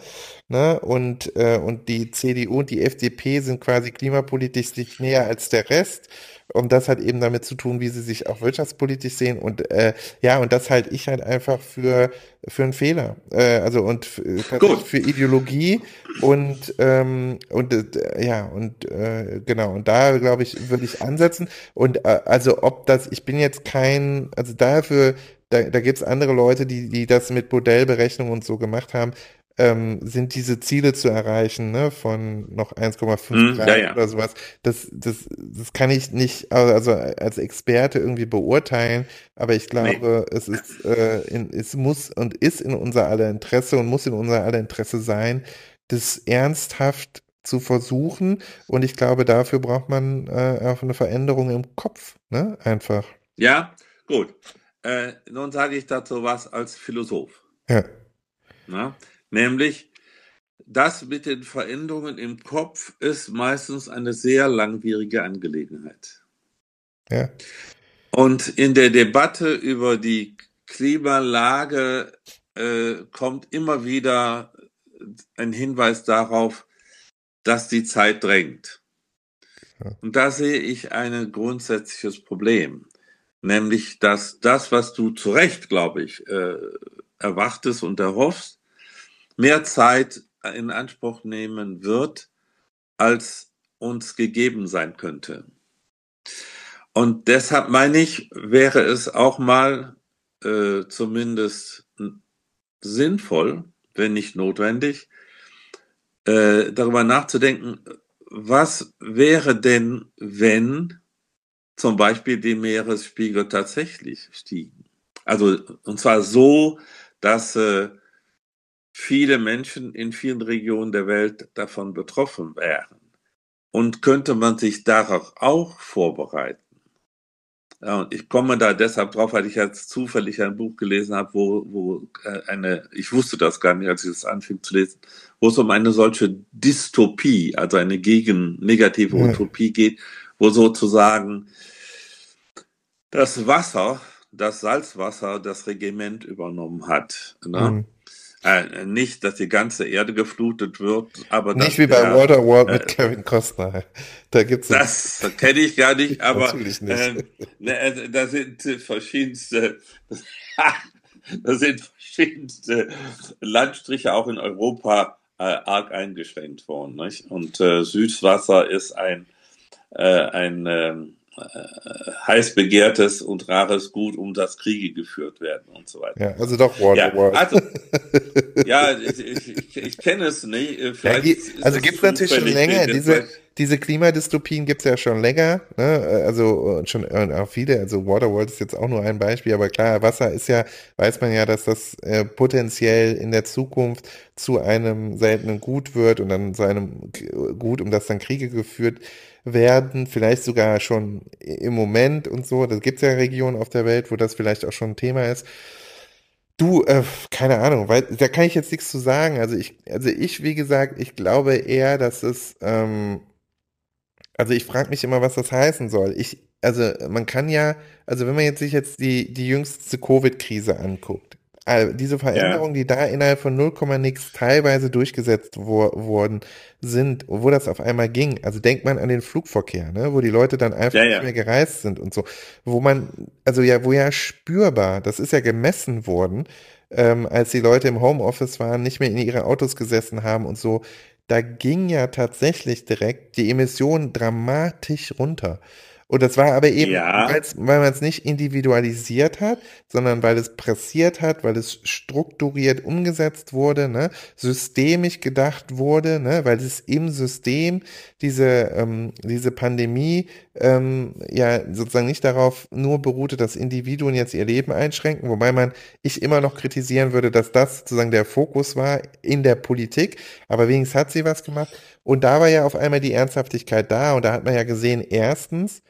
Ne? Und, äh, und die CDU und die FDP sind quasi klimapolitisch nicht näher als der Rest. Und das hat eben damit zu tun, wie sie sich auch wirtschaftspolitisch sehen. Und äh, ja, und das halte ich halt einfach für, für einen Fehler. Äh, also und für, für Ideologie und, ähm, und äh, ja, und äh, genau, und da glaube ich, würde ich ansetzen. Und äh, also ob das, ich bin jetzt kein, also dafür, da, da gibt es andere Leute, die, die das mit Modellberechnung und so gemacht haben ähm, sind diese Ziele zu erreichen, ne, von noch 1,5 mm, Grad ja, ja. oder sowas. Das, das, das kann ich nicht, also als Experte irgendwie beurteilen, aber ich glaube, nee. es ist, äh, in, es muss und ist in unser aller Interesse und muss in unser aller Interesse sein, das ernsthaft zu versuchen. Und ich glaube, dafür braucht man äh, auch eine Veränderung im Kopf, ne, einfach. Ja, gut. Äh, nun sage ich dazu was als Philosoph. Ja. Na? Nämlich, das mit den Veränderungen im Kopf ist meistens eine sehr langwierige Angelegenheit. Ja. Und in der Debatte über die Klimalage äh, kommt immer wieder ein Hinweis darauf, dass die Zeit drängt. Und da sehe ich ein grundsätzliches Problem, nämlich dass das, was du zu Recht, glaube ich, äh, erwartest und erhoffst, mehr Zeit in Anspruch nehmen wird, als uns gegeben sein könnte. Und deshalb meine ich, wäre es auch mal äh, zumindest sinnvoll, wenn nicht notwendig, äh, darüber nachzudenken, was wäre denn, wenn zum Beispiel die Meeresspiegel tatsächlich stiegen? Also, und zwar so, dass äh, viele Menschen in vielen Regionen der Welt davon betroffen wären. Und könnte man sich darauf auch vorbereiten? Ja, und ich komme da deshalb drauf, weil ich jetzt zufällig ein Buch gelesen habe, wo, wo äh, eine, ich wusste das gar nicht, als ich das anfing zu lesen, wo es um eine solche Dystopie, also eine gegen negative ja. Utopie geht, wo sozusagen das Wasser, das Salzwasser, das Regiment übernommen hat. Ne? Mhm. Äh, nicht, dass die ganze Erde geflutet wird, aber nicht wie bei Waterworld äh, mit Kevin Costner. Da gibt's das kenne ich gar nicht, aber Natürlich nicht. Ähm, ne, äh, da sind verschiedenste, da sind verschiedenste Landstriche auch in Europa äh, arg eingeschränkt worden. Nicht? Und äh, Süßwasser ist ein äh, ein ähm, äh, heiß begehrtes und rares Gut, um das Kriege geführt werden und so weiter. Ja, also doch Waterworld. Ja, also, ja ich, ich, ich kenne es nicht. Vielleicht ja, also gibt es natürlich schon länger. Diese, diese Klimadystopien gibt es ja schon länger. Ne? Also schon auch viele. Also Waterworld ist jetzt auch nur ein Beispiel. Aber klar, Wasser ist ja, weiß man ja, dass das äh, potenziell in der Zukunft zu einem seltenen Gut wird und dann zu einem Gut, um das dann Kriege geführt werden, vielleicht sogar schon im Moment und so. Da gibt es ja Regionen auf der Welt, wo das vielleicht auch schon ein Thema ist. Du, äh, keine Ahnung, weil da kann ich jetzt nichts zu sagen. Also ich, also ich, wie gesagt, ich glaube eher, dass es, ähm, also ich frage mich immer, was das heißen soll. Ich, also man kann ja, also wenn man jetzt sich jetzt die, die jüngste Covid-Krise anguckt, also diese Veränderungen, ja. die da innerhalb von 0, nix teilweise durchgesetzt wo, worden sind, wo das auf einmal ging. Also denkt man an den Flugverkehr, ne, wo die Leute dann einfach ja, ja. nicht mehr gereist sind und so, wo man, also ja, wo ja spürbar, das ist ja gemessen worden, ähm, als die Leute im Homeoffice waren, nicht mehr in ihre Autos gesessen haben und so, da ging ja tatsächlich direkt die Emissionen dramatisch runter. Und das war aber eben, ja. weil man es nicht individualisiert hat, sondern weil es pressiert hat, weil es strukturiert umgesetzt wurde, ne, systemisch gedacht wurde, ne, weil es im System diese, ähm, diese Pandemie ähm, ja sozusagen nicht darauf nur beruhte, dass Individuen jetzt ihr Leben einschränken, wobei man ich immer noch kritisieren würde, dass das sozusagen der Fokus war in der Politik, aber wenigstens hat sie was gemacht. Und da war ja auf einmal die Ernsthaftigkeit da und da hat man ja gesehen, erstens,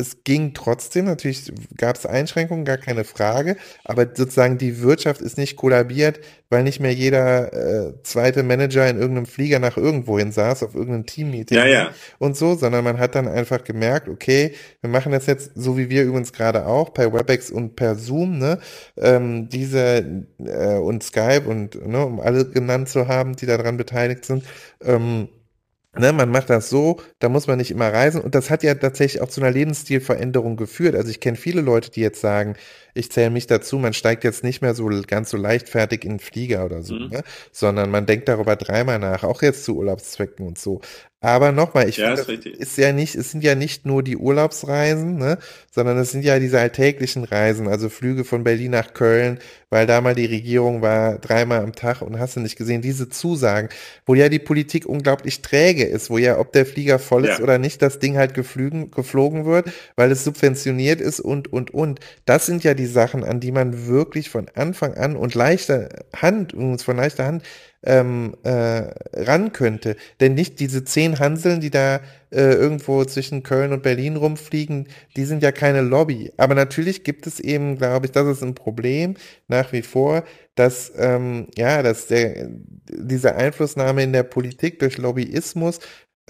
es ging trotzdem, natürlich gab es Einschränkungen, gar keine Frage, aber sozusagen die Wirtschaft ist nicht kollabiert, weil nicht mehr jeder äh, zweite Manager in irgendeinem Flieger nach irgendwohin saß, auf irgendeinem Teammeeting ja, ja. und so, sondern man hat dann einfach gemerkt, okay, wir machen das jetzt so wie wir übrigens gerade auch, per WebEx und per Zoom, ne, ähm, diese äh, und Skype und, ne, um alle genannt zu haben, die daran beteiligt sind, ähm, Ne, man macht das so, da muss man nicht immer reisen. Und das hat ja tatsächlich auch zu einer Lebensstilveränderung geführt. Also ich kenne viele Leute, die jetzt sagen, ich zähle mich dazu, man steigt jetzt nicht mehr so ganz so leichtfertig in den Flieger oder so, mhm. ne? sondern man denkt darüber dreimal nach, auch jetzt zu Urlaubszwecken und so. Aber nochmal, ich ja, finde, ist, ist ja nicht, es sind ja nicht nur die Urlaubsreisen, ne, sondern es sind ja diese alltäglichen Reisen, also Flüge von Berlin nach Köln, weil da mal die Regierung war, dreimal am Tag und hast du nicht gesehen, diese Zusagen, wo ja die Politik unglaublich träge ist, wo ja, ob der Flieger voll ist ja. oder nicht, das Ding halt geflügen, geflogen wird, weil es subventioniert ist und, und, und. Das sind ja die Sachen, an die man wirklich von Anfang an und leichter Hand, von leichter Hand, ähm, äh, ran könnte. Denn nicht diese zehn Hanseln, die da äh, irgendwo zwischen Köln und Berlin rumfliegen, die sind ja keine Lobby. Aber natürlich gibt es eben, glaube ich, das ist ein Problem nach wie vor, dass ähm, ja, dass der diese Einflussnahme in der Politik durch Lobbyismus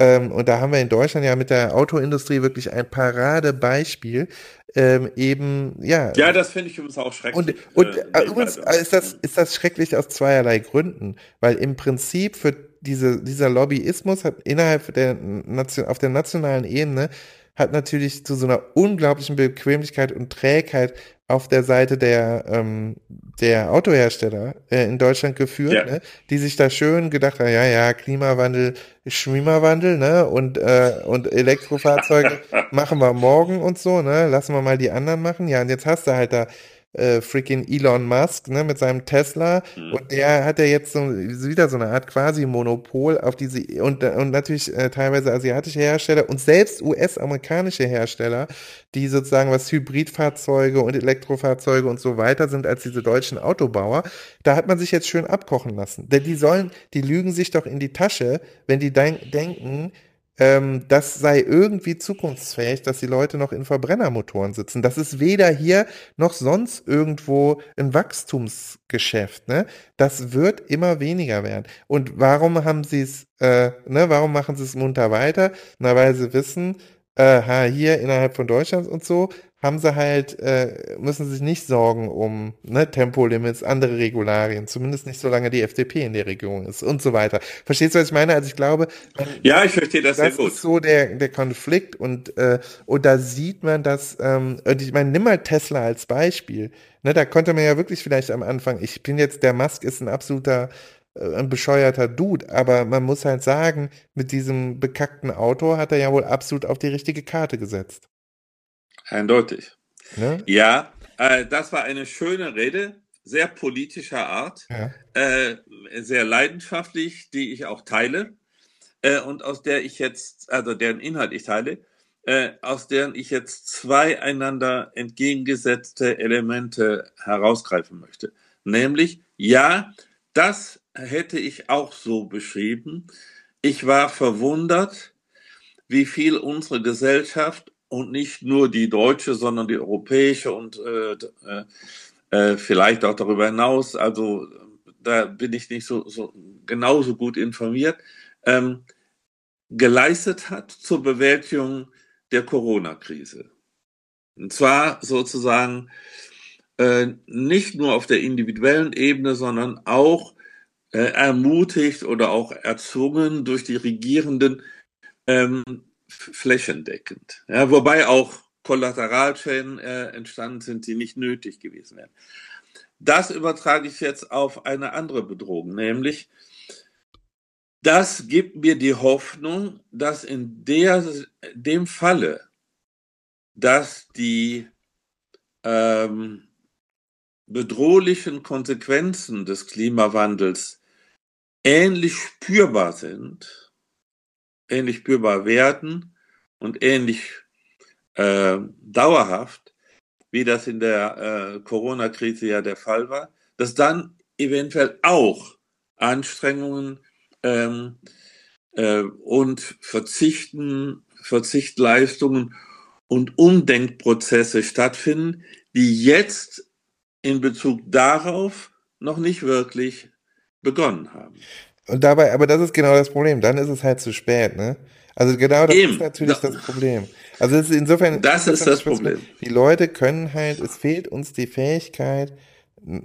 ähm, und da haben wir in Deutschland ja mit der Autoindustrie wirklich ein Paradebeispiel. Ähm, eben, ja. Ja, das finde ich übrigens auch schrecklich. Und, und äh, äh übrigens ist das, ist das schrecklich aus zweierlei Gründen, weil im Prinzip für diese, dieser Lobbyismus hat innerhalb der Nation, auf der nationalen Ebene hat natürlich zu so einer unglaublichen Bequemlichkeit und Trägheit auf der Seite der, ähm, der Autohersteller äh, in Deutschland geführt, ja. ne, die sich da schön gedacht haben, ja, ja, Klimawandel, Schwimmerwandel, ne, und, äh, und Elektrofahrzeuge machen wir morgen und so, ne, lassen wir mal die anderen machen. Ja, und jetzt hast du halt da äh, freaking Elon Musk, ne, mit seinem Tesla. Mhm. Und der hat ja jetzt so wieder so eine Art quasi Monopol auf diese und, und natürlich äh, teilweise asiatische Hersteller und selbst US-amerikanische Hersteller, die sozusagen was Hybridfahrzeuge und Elektrofahrzeuge und so weiter sind als diese deutschen Autobauer. Da hat man sich jetzt schön abkochen lassen. Denn die sollen, die lügen sich doch in die Tasche, wenn die denken, ähm, das sei irgendwie zukunftsfähig, dass die Leute noch in Verbrennermotoren sitzen. Das ist weder hier noch sonst irgendwo ein Wachstumsgeschäft. Ne? Das wird immer weniger werden. Und warum haben sie es, äh, ne, warum machen sie es munter weiter? Na, weil sie wissen, äh, hier innerhalb von Deutschlands und so haben sie halt, äh, müssen sich nicht sorgen um ne, Tempolimits, andere Regularien, zumindest nicht solange die FDP in der Regierung ist und so weiter. Verstehst du, was ich meine? Also ich glaube, ja, ich verstehe das, das sehr gut. Das ist so der, der Konflikt und, äh, und da sieht man, dass, ähm, und ich meine, nimm mal Tesla als Beispiel. Ne, da konnte man ja wirklich vielleicht am Anfang, ich bin jetzt, der Musk ist ein absoluter äh, ein bescheuerter Dude, aber man muss halt sagen, mit diesem bekackten Auto hat er ja wohl absolut auf die richtige Karte gesetzt. Eindeutig. Ne? Ja, äh, das war eine schöne Rede, sehr politischer Art, ja. äh, sehr leidenschaftlich, die ich auch teile äh, und aus der ich jetzt, also deren Inhalt ich teile, äh, aus deren ich jetzt zwei einander entgegengesetzte Elemente herausgreifen möchte. Nämlich, ja, das hätte ich auch so beschrieben. Ich war verwundert, wie viel unsere Gesellschaft und nicht nur die deutsche, sondern die europäische und äh, äh, äh, vielleicht auch darüber hinaus, also da bin ich nicht so, so genauso gut informiert, ähm, geleistet hat zur Bewältigung der Corona-Krise. Und zwar sozusagen äh, nicht nur auf der individuellen Ebene, sondern auch äh, ermutigt oder auch erzwungen durch die Regierenden ähm, flächendeckend. Ja, wobei auch Kollateralschäden äh, entstanden sind, die nicht nötig gewesen wären. Das übertrage ich jetzt auf eine andere Bedrohung, nämlich das gibt mir die Hoffnung, dass in der, dem Falle, dass die ähm, bedrohlichen Konsequenzen des Klimawandels ähnlich spürbar sind, ähnlich spürbar werden und ähnlich äh, dauerhaft, wie das in der äh, Corona-Krise ja der Fall war, dass dann eventuell auch Anstrengungen ähm, äh, und Verzichten, Verzichtleistungen und Umdenkprozesse stattfinden, die jetzt in Bezug darauf noch nicht wirklich begonnen haben. Und dabei, aber das ist genau das Problem. Dann ist es halt zu spät, ne? Also genau das Eben. ist natürlich das Problem. Also ist insofern. Das ist das Problem. Die Leute können halt, es fehlt uns die Fähigkeit,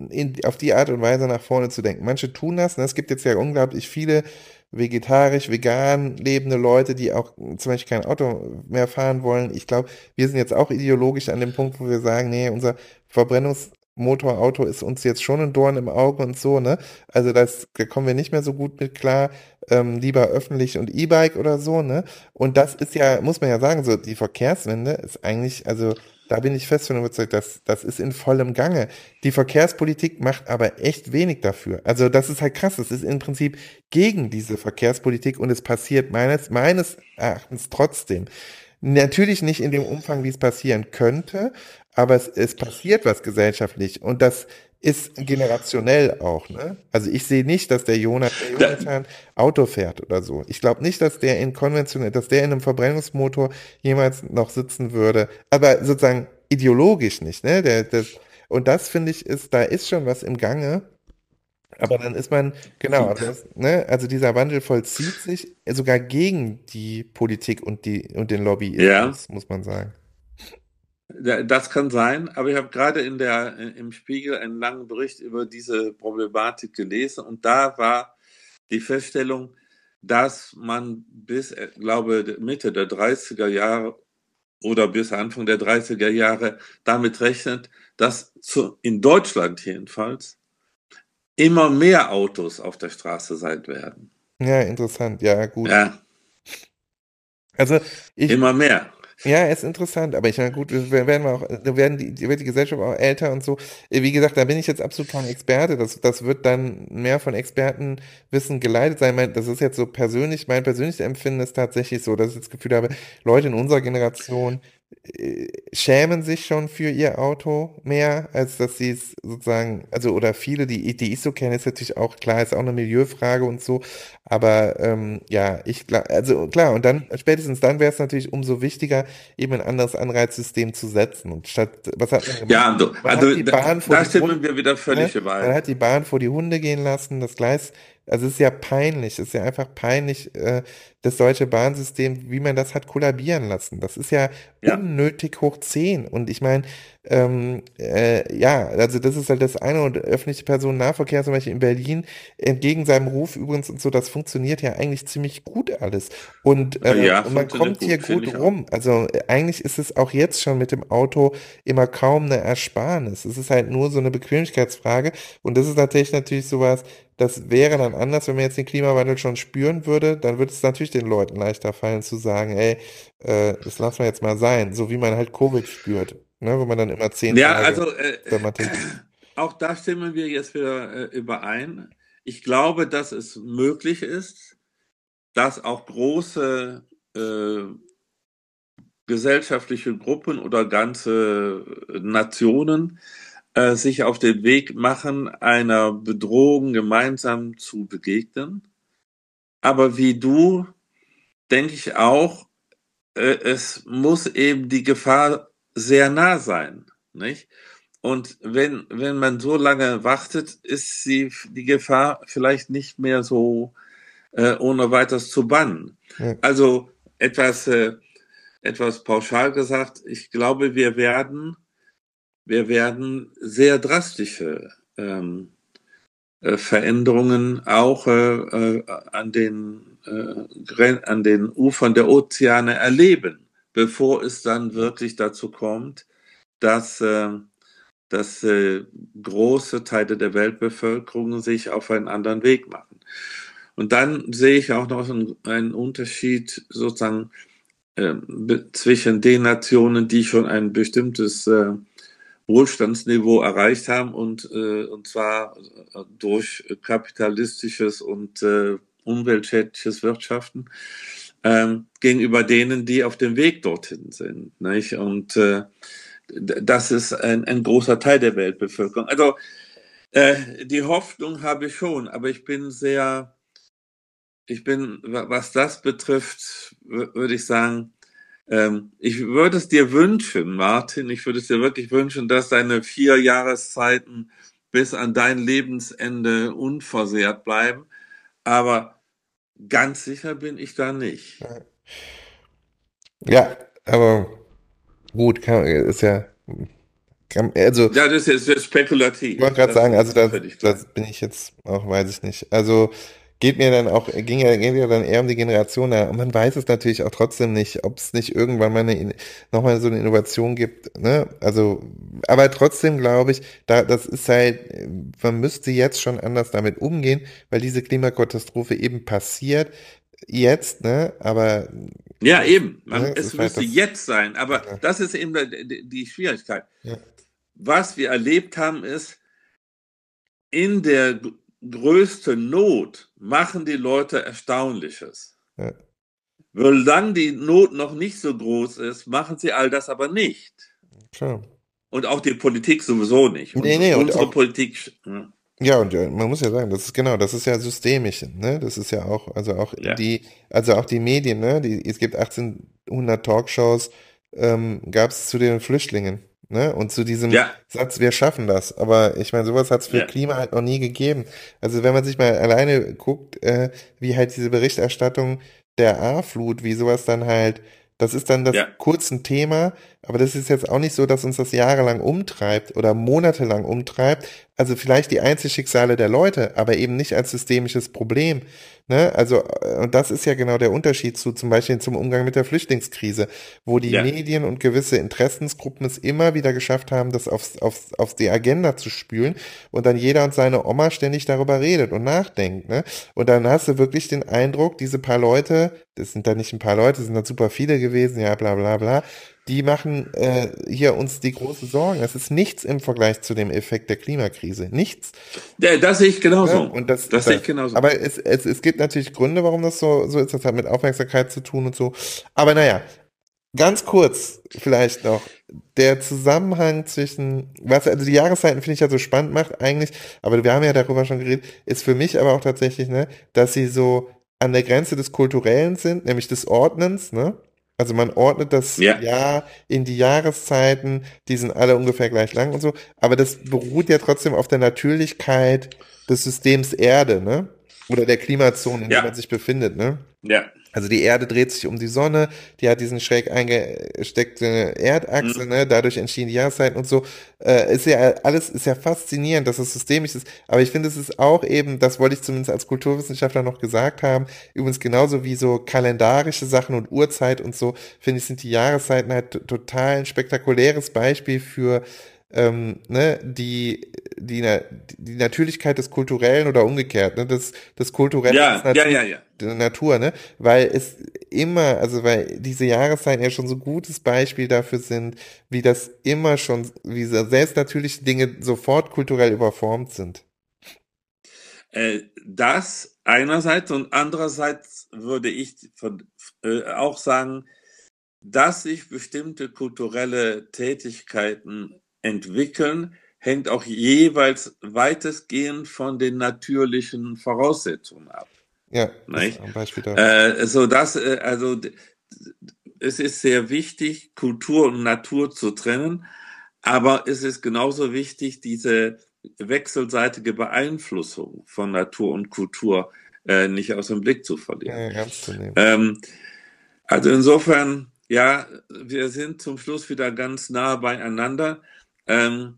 in, auf die Art und Weise nach vorne zu denken. Manche tun das. Ne? Es gibt jetzt ja unglaublich viele vegetarisch, vegan lebende Leute, die auch zum Beispiel kein Auto mehr fahren wollen. Ich glaube, wir sind jetzt auch ideologisch an dem Punkt, wo wir sagen, nee, unser Verbrennungs Motorauto ist uns jetzt schon ein Dorn im Auge und so, ne? Also das, da kommen wir nicht mehr so gut mit klar. Ähm, lieber öffentlich und E-Bike oder so, ne? Und das ist ja, muss man ja sagen, so die Verkehrswende ist eigentlich, also da bin ich fest von überzeugt, dass das ist in vollem Gange. Die Verkehrspolitik macht aber echt wenig dafür. Also das ist halt krass. Es ist im Prinzip gegen diese Verkehrspolitik und es passiert meines, meines Erachtens trotzdem. Natürlich nicht in dem Umfang, wie es passieren könnte, aber es, es passiert was gesellschaftlich und das ist generationell auch, ne? Also ich sehe nicht, dass der Jonathan, der Jonathan Auto fährt oder so. Ich glaube nicht, dass der in konventionell, dass der in einem Verbrennungsmotor jemals noch sitzen würde. Aber sozusagen ideologisch nicht, ne? Der, das, und das finde ich ist, da ist schon was im Gange. Aber dann ist man, genau, also, das, ne, also dieser Wandel vollzieht sich sogar gegen die Politik und die und den Lobbyismus, ja. muss man sagen. Das kann sein, aber ich habe gerade in der, im Spiegel einen langen Bericht über diese Problematik gelesen und da war die Feststellung, dass man bis, äh, glaube Mitte der 30er Jahre oder bis Anfang der 30er Jahre damit rechnet, dass zu, in Deutschland jedenfalls immer mehr Autos auf der Straße sein werden. Ja, interessant, ja, gut. Ja. Also ich, immer mehr. Ja, ist interessant, aber ich meine, gut, wir werden auch, werden die, wird die Gesellschaft auch älter und so. Wie gesagt, da bin ich jetzt absolut kein Experte. Das, das wird dann mehr von Expertenwissen geleitet sein. Das ist jetzt so persönlich, mein persönliches Empfinden ist tatsächlich so, dass ich das Gefühl habe, Leute in unserer Generation äh, schämen sich schon für ihr Auto mehr, als dass sie es sozusagen, also oder viele, die, die ich so kenne, ist natürlich auch klar, ist auch eine Milieufrage und so, aber ähm, ja, ich glaube, also klar, und dann, spätestens dann wäre es natürlich umso wichtiger, eben ein anderes Anreizsystem zu setzen. Und statt, was hat man gemacht? Ja, also, also da, da stimmen wir wieder völlig ne? überein. Man hat die Bahn vor die Hunde gehen lassen, das Gleis Also es ist ja peinlich, es ist ja einfach peinlich, äh, das deutsche Bahnsystem, wie man das hat kollabieren lassen. Das ist ja, ja. unnötig hoch 10. Und ich meine, ähm, äh, ja, also das ist halt das eine und öffentliche Personennahverkehr zum Beispiel in Berlin entgegen seinem Ruf übrigens und so, das funktioniert ja eigentlich ziemlich gut alles. Und, äh, ja, und man kommt hier gut, gut rum. Also äh, eigentlich ist es auch jetzt schon mit dem Auto immer kaum eine Ersparnis. Es ist halt nur so eine Bequemlichkeitsfrage. Und das ist tatsächlich natürlich sowas, das wäre dann anders, wenn man jetzt den Klimawandel schon spüren würde, dann würde es natürlich den Leuten leichter fallen zu sagen, ey, äh, das lassen wir jetzt mal sein, so wie man halt Covid spürt, ne, wo man dann immer zehn ja, Tage also äh, auch da stimmen wir jetzt wieder äh, überein. Ich glaube, dass es möglich ist, dass auch große äh, gesellschaftliche Gruppen oder ganze Nationen äh, sich auf den Weg machen, einer Bedrohung gemeinsam zu begegnen. Aber wie du, denke ich auch, äh, es muss eben die Gefahr sehr nah sein, nicht? Und wenn, wenn man so lange wartet, ist sie, die Gefahr vielleicht nicht mehr so äh, ohne weiteres zu bannen. Ja. Also etwas, äh, etwas pauschal gesagt, ich glaube, wir werden wir werden sehr drastische ähm, äh, Veränderungen auch äh, äh, an, den, äh, an den Ufern der Ozeane erleben, bevor es dann wirklich dazu kommt, dass, äh, dass äh, große Teile der Weltbevölkerung sich auf einen anderen Weg machen. Und dann sehe ich auch noch einen, Unterschied sozusagen äh, zwischen den Nationen, die schon ein bestimmtes äh, Wohlstandsniveau erreicht haben und, äh, und zwar äh, durch kapitalistisches und äh, umweltschädliches Wirtschaften ähm, gegenüber denen, die auf dem Weg dorthin sind. Nicht? Und äh, das ist ein, ein großer Teil der Weltbevölkerung. Also äh, die Hoffnung habe ich schon, aber ich bin sehr, ich bin, was das betrifft, würde ich sagen, ähm, ich würde es dir wünschen, Martin, ich würde es dir wirklich wünschen, dass deine vier Jahreszeiten bis an dein Lebensende unversehrt bleiben. Aber ganz sicher bin ich da nicht. Ja, aber gut, kann, ist ja. Kann, also, ja, das ist jetzt spekulativ. Ich wollte gerade sagen, also da das bin ich jetzt auch, weiß ich nicht. Also geht mir dann auch, ging ja, geht ja dann eher um die Generation. Ja, und man weiß es natürlich auch trotzdem nicht, ob es nicht irgendwann mal eine, nochmal so eine Innovation gibt, ne? Also, aber trotzdem glaube ich, da, das ist halt, man müsste jetzt schon anders damit umgehen, weil diese Klimakatastrophe eben passiert jetzt, ne? Aber. Ja, eben. Man, ne, es müsste halt jetzt sein. Aber ja. das ist eben die, die Schwierigkeit. Ja. Was wir erlebt haben, ist, in der größte Not machen die Leute Erstaunliches. Ja. Solange die Not noch nicht so groß ist, machen sie all das aber nicht. Klar. Und auch die Politik sowieso nicht. Und nee, nee, unsere und auch, Politik. Ja. Ja, und man muss ja sagen, das ist genau, das ist ja systemisch, ne? Das ist ja auch, also auch ja. die, also auch die Medien, ne? Die, es gibt 1800 Talkshows, ähm, gab es zu den Flüchtlingen. Ne? Und zu diesem ja. Satz, wir schaffen das. Aber ich meine, sowas hat es für ja. Klima halt noch nie gegeben. Also wenn man sich mal alleine guckt, äh, wie halt diese Berichterstattung der A-Flut, wie sowas dann halt, das ist dann das ja. kurze Thema, aber das ist jetzt auch nicht so, dass uns das jahrelang umtreibt oder monatelang umtreibt. Also vielleicht die Einzelschicksale der Leute, aber eben nicht als systemisches Problem. Ne? Also, äh, und das ist ja genau der Unterschied zu zum Beispiel zum Umgang mit der Flüchtlingskrise, wo die ja. Medien und gewisse Interessensgruppen es immer wieder geschafft haben, das aufs, aufs, auf die Agenda zu spülen und dann jeder und seine Oma ständig darüber redet und nachdenkt. Ne? Und dann hast du wirklich den Eindruck, diese paar Leute, das sind da nicht ein paar Leute, das sind da super viele gewesen, ja, bla bla bla, die machen äh, hier uns die große Sorgen. Es ist nichts im Vergleich zu dem Effekt der Klimakrise. Nichts. Ja, das sehe ich genauso. Ja, und das, das, das sehe ich genauso. Aber es, es, es gibt natürlich Gründe, warum das so, so ist. Das hat mit Aufmerksamkeit zu tun und so. Aber naja, ganz kurz vielleicht noch. Der Zusammenhang zwischen, was also die Jahreszeiten finde ich ja so spannend macht eigentlich, aber wir haben ja darüber schon geredet, ist für mich aber auch tatsächlich, ne, dass sie so an der Grenze des Kulturellen sind, nämlich des Ordnens, ne? Also man ordnet das ja. Jahr in die Jahreszeiten, die sind alle ungefähr gleich lang und so, aber das beruht ja trotzdem auf der Natürlichkeit des Systems Erde, ne? Oder der Klimazone, in ja. der man sich befindet, ne? Ja. Also die Erde dreht sich um die Sonne, die hat diesen schräg eingesteckte Erdachse, mhm. ne? dadurch entstehen die Jahreszeiten und so. Äh, ist ja alles, ist ja faszinierend, dass es systemisch ist. Aber ich finde, es ist auch eben, das wollte ich zumindest als Kulturwissenschaftler noch gesagt haben, übrigens genauso wie so kalendarische Sachen und Uhrzeit und so, finde ich, sind die Jahreszeiten halt total ein spektakuläres Beispiel für ähm, ne, die, die, die Natürlichkeit des Kulturellen oder umgekehrt, ne, das, das Kulturelle ja, Natur, ja, ja, ja. der Natur, ne, weil es immer, also weil diese Jahreszeiten ja schon so ein gutes Beispiel dafür sind, wie das immer schon, wie selbst natürliche Dinge sofort kulturell überformt sind. Äh, das einerseits und andererseits würde ich von, äh, auch sagen, dass sich bestimmte kulturelle Tätigkeiten entwickeln, hängt auch jeweils weitestgehend von den natürlichen Voraussetzungen ab. Ja, nicht? ein Beispiel dafür. Äh, so dass, äh, also es ist sehr wichtig, Kultur und Natur zu trennen, aber es ist genauso wichtig, diese wechselseitige Beeinflussung von Natur und Kultur äh, nicht aus dem Blick zu verlieren. Ja, zu. Ähm, also insofern, ja, wir sind zum Schluss wieder ganz nah beieinander. Ähm,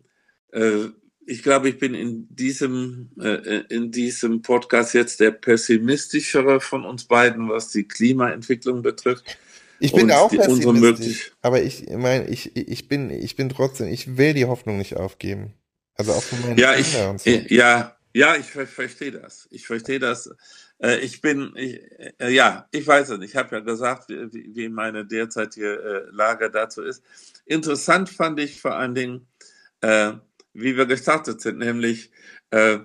äh, ich glaube, ich bin in diesem, äh, in diesem Podcast jetzt der pessimistischere von uns beiden, was die Klimaentwicklung betrifft. Ich bin auch die, pessimistisch, aber ich meine, ich, ich bin, ich bin trotzdem, ich will die Hoffnung nicht aufgeben. Also auch von meinen ja, ich, so. Ja, ja, ich verstehe das. Ich verstehe das. Äh, ich bin, ich, äh, ja, ich weiß es nicht. Ich habe ja gesagt, wie, wie meine derzeitige Lage dazu ist. Interessant fand ich vor allen Dingen, äh, wie wir gestartet sind, nämlich äh,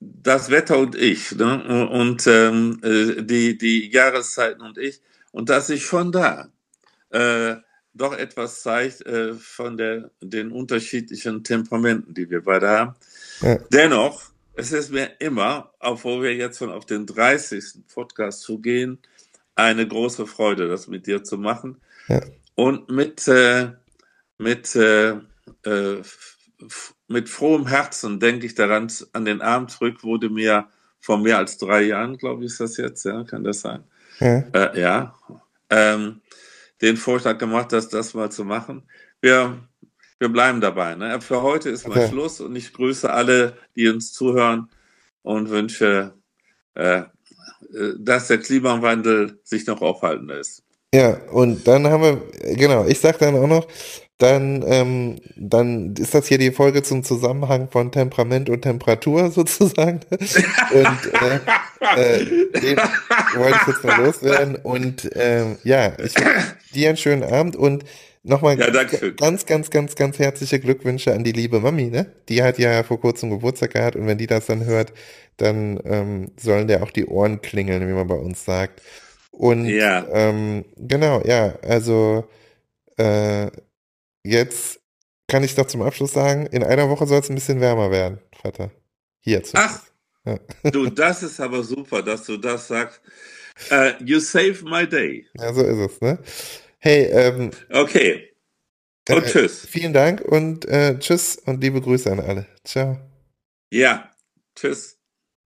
das Wetter und ich ne? und ähm, äh, die, die Jahreszeiten und ich. Und dass sich schon da äh, doch etwas zeigt äh, von der, den unterschiedlichen Temperamenten, die wir beide haben. Ja. Dennoch, es ist mir immer, obwohl wir jetzt schon auf den 30. Podcast zugehen, eine große Freude, das mit dir zu machen. Ja. Und mit, äh, mit äh, mit frohem Herzen denke ich daran, an den Abend zurück, wurde mir vor mehr als drei Jahren, glaube ich, ist das jetzt, ja, kann das sein? Ja. Äh, ja. Ähm, den Vorschlag gemacht, das, das mal zu machen. Wir, wir bleiben dabei. Ne? Für heute ist mal okay. Schluss und ich grüße alle, die uns zuhören und wünsche, äh, äh dass der Klimawandel sich noch aufhalten lässt. Ja, und dann haben wir, genau, ich sage dann auch noch, dann, ähm, dann ist das hier die Folge zum Zusammenhang von Temperament und Temperatur sozusagen. und äh, äh, den wollte ich jetzt mal loswerden. Und ähm, ja, ich dir einen schönen Abend und nochmal ja, ganz, ganz, ganz, ganz herzliche Glückwünsche an die liebe Mami, ne? Die hat ja vor kurzem Geburtstag gehabt und wenn die das dann hört, dann ähm, sollen der auch die Ohren klingeln, wie man bei uns sagt. Und ja. ähm, genau, ja, also äh, Jetzt kann ich doch zum Abschluss sagen, in einer Woche soll es ein bisschen wärmer werden, Vater. Hier zu. Ach, ja. du, das ist aber super, dass du das sagst. Uh, you save my day. Ja, so ist es, ne? Hey, ähm. Okay. Und äh, tschüss. Vielen Dank und äh, tschüss und liebe Grüße an alle. Ciao. Ja, tschüss.